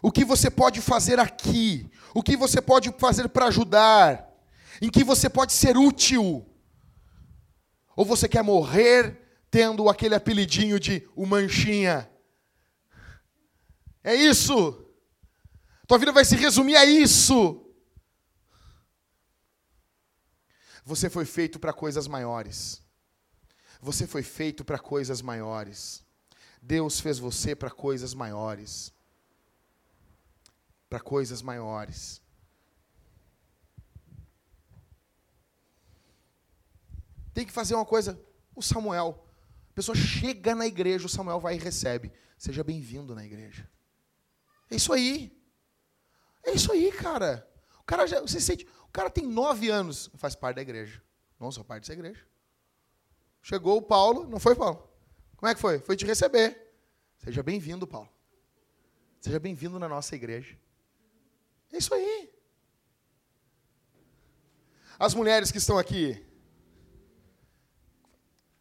O que você pode fazer aqui? O que você pode fazer para ajudar? Em que você pode ser útil? Ou você quer morrer tendo aquele apelidinho de o manchinha? É isso. Tua vida vai se resumir a isso. Você foi feito para coisas maiores. Você foi feito para coisas maiores. Deus fez você para coisas maiores para coisas maiores. Tem que fazer uma coisa. O Samuel. A pessoa chega na igreja, o Samuel vai e recebe. Seja bem-vindo na igreja. É isso aí. É isso aí, cara. O cara já, você sente, o cara tem nove anos, faz parte da igreja. Não sou parte dessa igreja. Chegou o Paulo, não foi Paulo? Como é que foi? Foi te receber. Seja bem-vindo, Paulo. Seja bem-vindo na nossa igreja. É isso aí. As mulheres que estão aqui.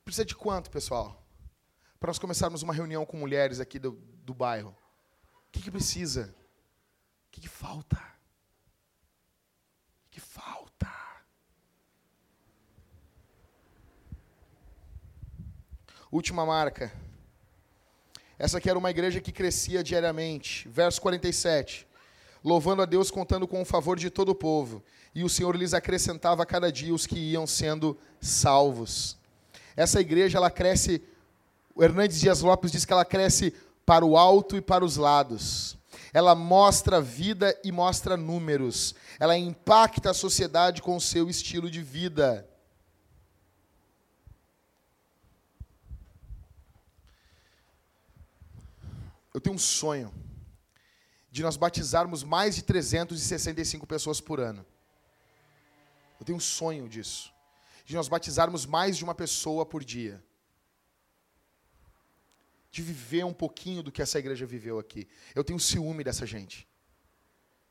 Precisa de quanto, pessoal? Para nós começarmos uma reunião com mulheres aqui do, do bairro. O que, que precisa? O que, que falta? O que, falta? Última marca. Essa aqui era uma igreja que crescia diariamente. Verso 47. Louvando a Deus, contando com o favor de todo o povo. E o Senhor lhes acrescentava a cada dia os que iam sendo salvos. Essa igreja, ela cresce. O Hernandes Dias Lopes diz que ela cresce para o alto e para os lados. Ela mostra vida e mostra números. Ela impacta a sociedade com o seu estilo de vida. Eu tenho um sonho de nós batizarmos mais de 365 pessoas por ano. Eu tenho um sonho disso. De nós batizarmos mais de uma pessoa por dia. De viver um pouquinho do que essa igreja viveu aqui. Eu tenho ciúme dessa gente.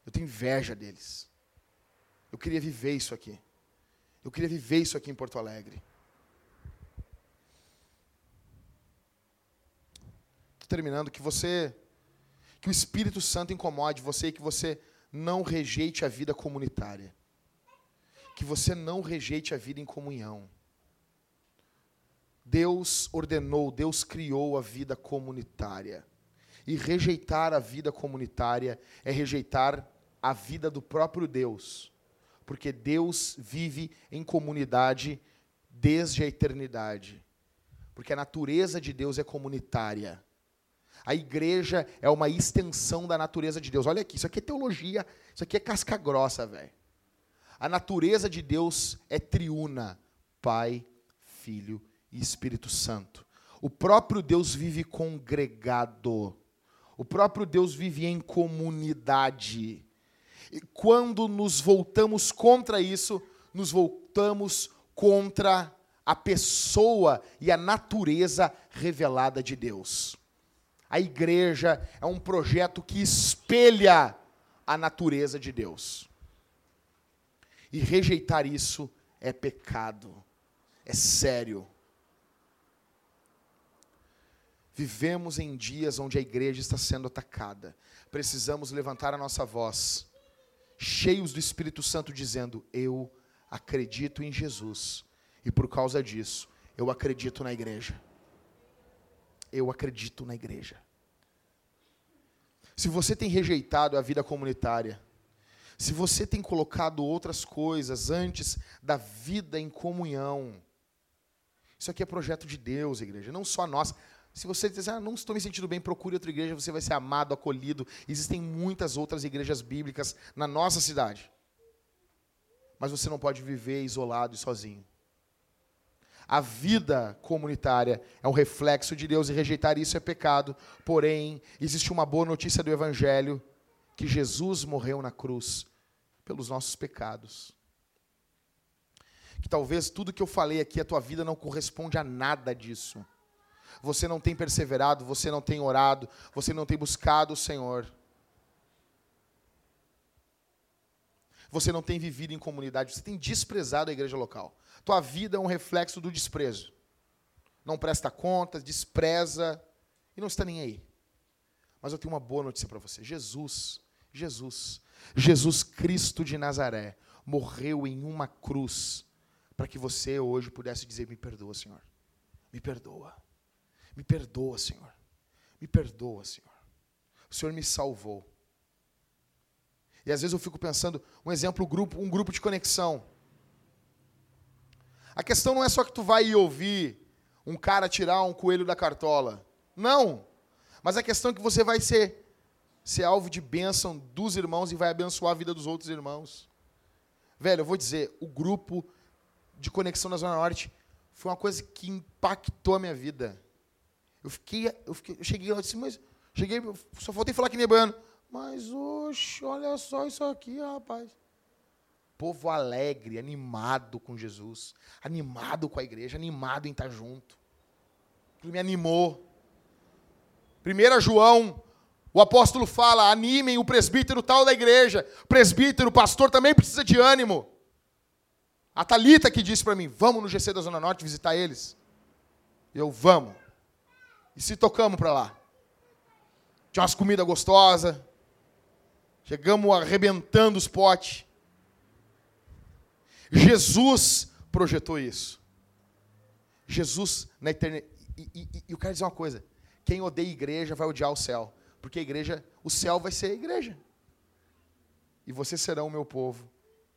Eu tenho inveja deles. Eu queria viver isso aqui. Eu queria viver isso aqui em Porto Alegre. Estou terminando, que você, que o Espírito Santo incomode você e que você não rejeite a vida comunitária. Que você não rejeite a vida em comunhão. Deus ordenou, Deus criou a vida comunitária. E rejeitar a vida comunitária é rejeitar a vida do próprio Deus. Porque Deus vive em comunidade desde a eternidade. Porque a natureza de Deus é comunitária. A igreja é uma extensão da natureza de Deus. Olha aqui, isso aqui é teologia, isso aqui é casca grossa, velho. A natureza de Deus é triuna: Pai, Filho e Espírito Santo. O próprio Deus vive congregado. O próprio Deus vive em comunidade. E quando nos voltamos contra isso, nos voltamos contra a pessoa e a natureza revelada de Deus. A igreja é um projeto que espelha a natureza de Deus. E rejeitar isso é pecado, é sério. Vivemos em dias onde a igreja está sendo atacada. Precisamos levantar a nossa voz, cheios do Espírito Santo, dizendo: Eu acredito em Jesus, e por causa disso, eu acredito na igreja eu acredito na igreja. Se você tem rejeitado a vida comunitária, se você tem colocado outras coisas antes da vida em comunhão, isso aqui é projeto de Deus, igreja, não só nós. Se você dizer, ah, não estou me sentindo bem, procure outra igreja, você vai ser amado, acolhido. Existem muitas outras igrejas bíblicas na nossa cidade. Mas você não pode viver isolado e sozinho. A vida comunitária é um reflexo de Deus e rejeitar isso é pecado. Porém, existe uma boa notícia do Evangelho: que Jesus morreu na cruz pelos nossos pecados. Que talvez tudo que eu falei aqui, a tua vida não corresponde a nada disso. Você não tem perseverado, você não tem orado, você não tem buscado o Senhor. Você não tem vivido em comunidade, você tem desprezado a igreja local. Tua vida é um reflexo do desprezo. Não presta contas, despreza e não está nem aí. Mas eu tenho uma boa notícia para você. Jesus, Jesus, Jesus Cristo de Nazaré morreu em uma cruz para que você hoje pudesse dizer: Me perdoa, Senhor. Me perdoa. Me perdoa, Senhor. Me perdoa, Senhor. O Senhor me salvou. E às vezes eu fico pensando, um exemplo, um grupo, um grupo de conexão. A questão não é só que tu vai ouvir um cara tirar um coelho da cartola. Não. Mas a questão é que você vai ser, ser alvo de bênção dos irmãos e vai abençoar a vida dos outros irmãos. Velho, eu vou dizer, o grupo de conexão na Zona Norte foi uma coisa que impactou a minha vida. Eu fiquei, eu, fiquei, eu cheguei lá e disse, mas cheguei, só faltei falar que nem baiano. Mas, oxe, olha só isso aqui, rapaz. Povo alegre, animado com Jesus, animado com a igreja, animado em estar junto. Me animou. 1 João, o apóstolo fala: animem o presbítero tal da igreja. Presbítero, pastor também precisa de ânimo. A Talita que disse para mim: vamos no GC da Zona Norte visitar eles. Eu, vamos. E se tocamos para lá. Tinha umas comidas gostosas. Chegamos arrebentando os potes. Jesus projetou isso. Jesus na eternidade. E, e, e eu quero dizer uma coisa: quem odeia a igreja vai odiar o céu. Porque a igreja, o céu vai ser a igreja. E vocês serão o meu povo.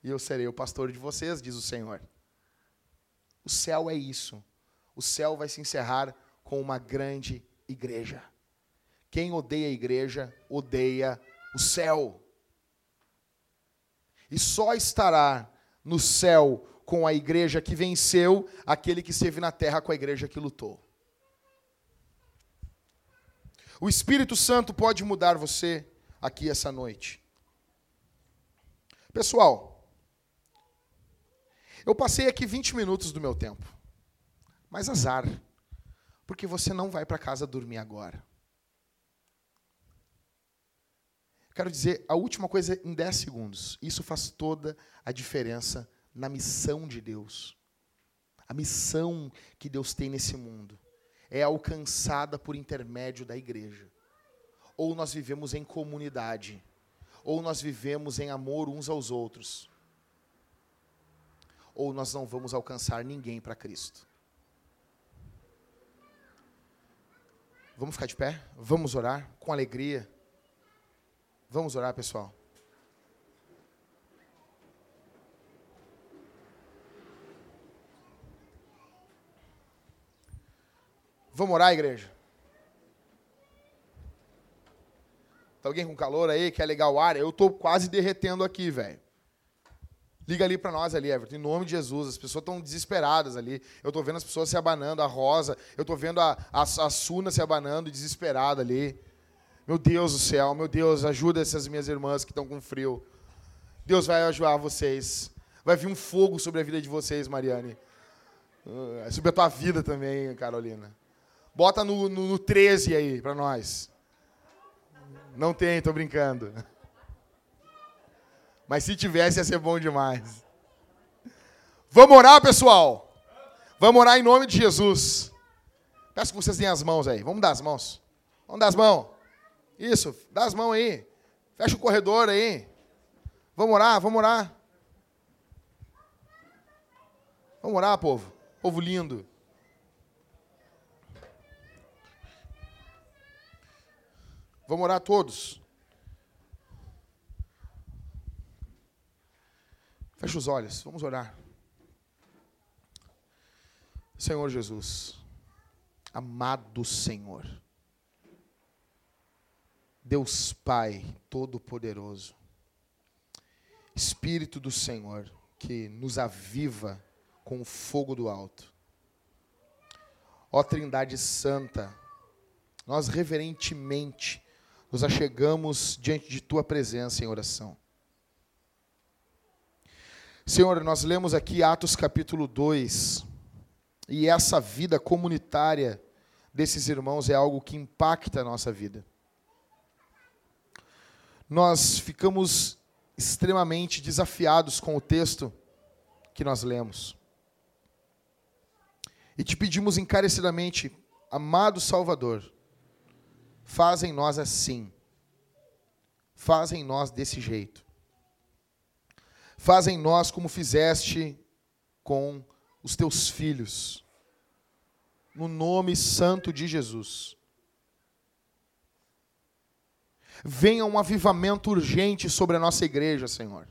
E eu serei o pastor de vocês, diz o Senhor. O céu é isso. O céu vai se encerrar com uma grande igreja. Quem odeia a igreja, odeia o céu. E só estará no céu com a igreja que venceu aquele que esteve na terra com a igreja que lutou. O Espírito Santo pode mudar você aqui essa noite. Pessoal, eu passei aqui 20 minutos do meu tempo. Mas azar, porque você não vai para casa dormir agora. Quero dizer a última coisa em 10 segundos. Isso faz toda a diferença na missão de Deus. A missão que Deus tem nesse mundo é alcançada por intermédio da igreja. Ou nós vivemos em comunidade, ou nós vivemos em amor uns aos outros, ou nós não vamos alcançar ninguém para Cristo. Vamos ficar de pé? Vamos orar com alegria. Vamos orar, pessoal. Vamos orar, igreja? Tá alguém com calor aí? Quer ligar o ar? Eu tô quase derretendo aqui, velho. Liga ali para nós ali, Everton, em nome de Jesus. As pessoas estão desesperadas ali. Eu tô vendo as pessoas se abanando, a Rosa. Eu tô vendo a, a, a Suna se abanando, desesperada ali. Meu Deus do céu, meu Deus, ajuda essas minhas irmãs que estão com frio. Deus vai ajudar vocês. Vai vir um fogo sobre a vida de vocês, Mariane. Uh, sobre a tua vida também, Carolina. Bota no, no, no 13 aí para nós. Não tem, tô brincando. Mas se tivesse, ia ser bom demais. Vamos orar, pessoal? Vamos orar em nome de Jesus. Peço que vocês deem as mãos aí. Vamos dar as mãos. Vamos dar as mãos. Isso, dá as mãos aí. Fecha o corredor aí. Vamos orar, vamos orar. Vamos orar, povo. Povo lindo. Vamos orar todos. Fecha os olhos, vamos orar. Senhor Jesus, amado Senhor. Deus Pai Todo-Poderoso, Espírito do Senhor, que nos aviva com o fogo do alto. Ó Trindade Santa, nós reverentemente nos achegamos diante de Tua presença em oração. Senhor, nós lemos aqui Atos capítulo 2, e essa vida comunitária desses irmãos é algo que impacta a nossa vida nós ficamos extremamente desafiados com o texto que nós lemos. E te pedimos encarecidamente, amado Salvador, faz em nós assim. Faz em nós desse jeito. Faz em nós como fizeste com os teus filhos. No nome santo de Jesus. venha um avivamento urgente sobre a nossa igreja, Senhor.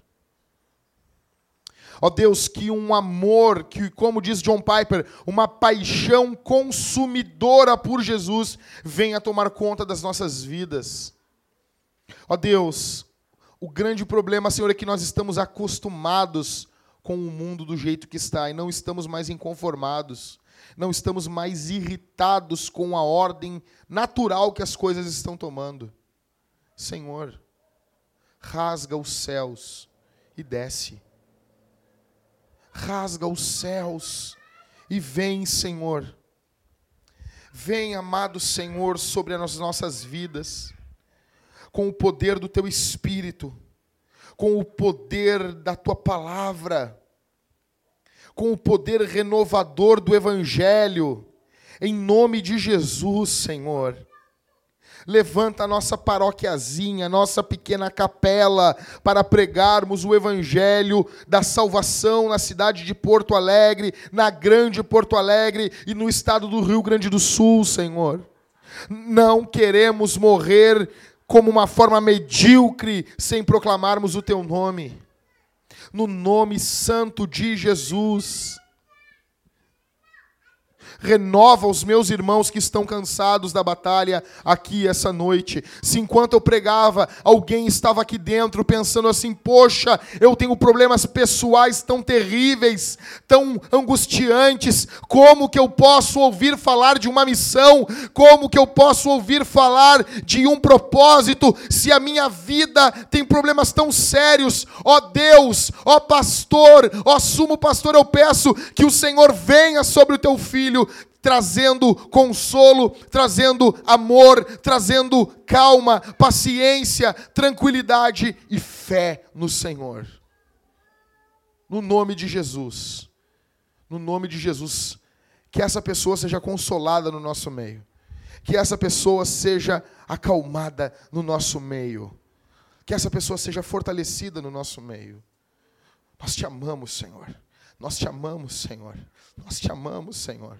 Ó Deus, que um amor, que, como diz John Piper, uma paixão consumidora por Jesus venha tomar conta das nossas vidas. Ó Deus, o grande problema, Senhor, é que nós estamos acostumados com o mundo do jeito que está e não estamos mais inconformados, não estamos mais irritados com a ordem natural que as coisas estão tomando. Senhor, rasga os céus e desce. Rasga os céus e vem, Senhor. Vem, amado Senhor, sobre as nossas vidas, com o poder do teu espírito, com o poder da tua palavra, com o poder renovador do evangelho, em nome de Jesus, Senhor. Levanta a nossa paróquiazinha, nossa pequena capela, para pregarmos o evangelho da salvação na cidade de Porto Alegre, na grande Porto Alegre e no estado do Rio Grande do Sul, Senhor. Não queremos morrer como uma forma medíocre sem proclamarmos o teu nome. No nome santo de Jesus renova os meus irmãos que estão cansados da batalha aqui essa noite. Se enquanto eu pregava, alguém estava aqui dentro pensando assim: poxa, eu tenho problemas pessoais tão terríveis, tão angustiantes, como que eu posso ouvir falar de uma missão? Como que eu posso ouvir falar de um propósito se a minha vida tem problemas tão sérios? Ó Deus, ó pastor, ó sumo pastor, eu peço que o Senhor venha sobre o teu filho trazendo consolo, trazendo amor, trazendo calma, paciência, tranquilidade e fé no Senhor. No nome de Jesus. No nome de Jesus. Que essa pessoa seja consolada no nosso meio. Que essa pessoa seja acalmada no nosso meio. Que essa pessoa seja fortalecida no nosso meio. Nós te amamos, Senhor. Nós te amamos, Senhor. Nós te amamos, Senhor.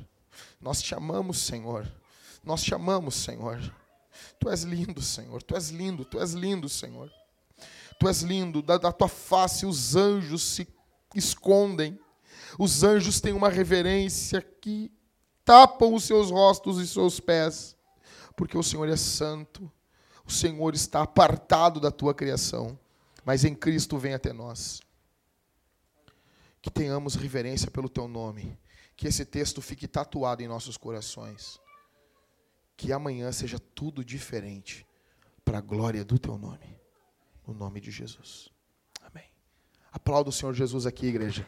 Nós te amamos, Senhor. Nós te amamos, Senhor. Tu és lindo, Senhor. Tu és lindo, tu és lindo, Senhor. Tu és lindo. Da, da tua face os anjos se escondem. Os anjos têm uma reverência que tapam os seus rostos e seus pés, porque o Senhor é santo. O Senhor está apartado da tua criação, mas em Cristo vem até nós. Que tenhamos reverência pelo teu nome que esse texto fique tatuado em nossos corações. Que amanhã seja tudo diferente, para a glória do teu nome. No nome de Jesus. Amém. Aplauda o Senhor Jesus aqui, igreja.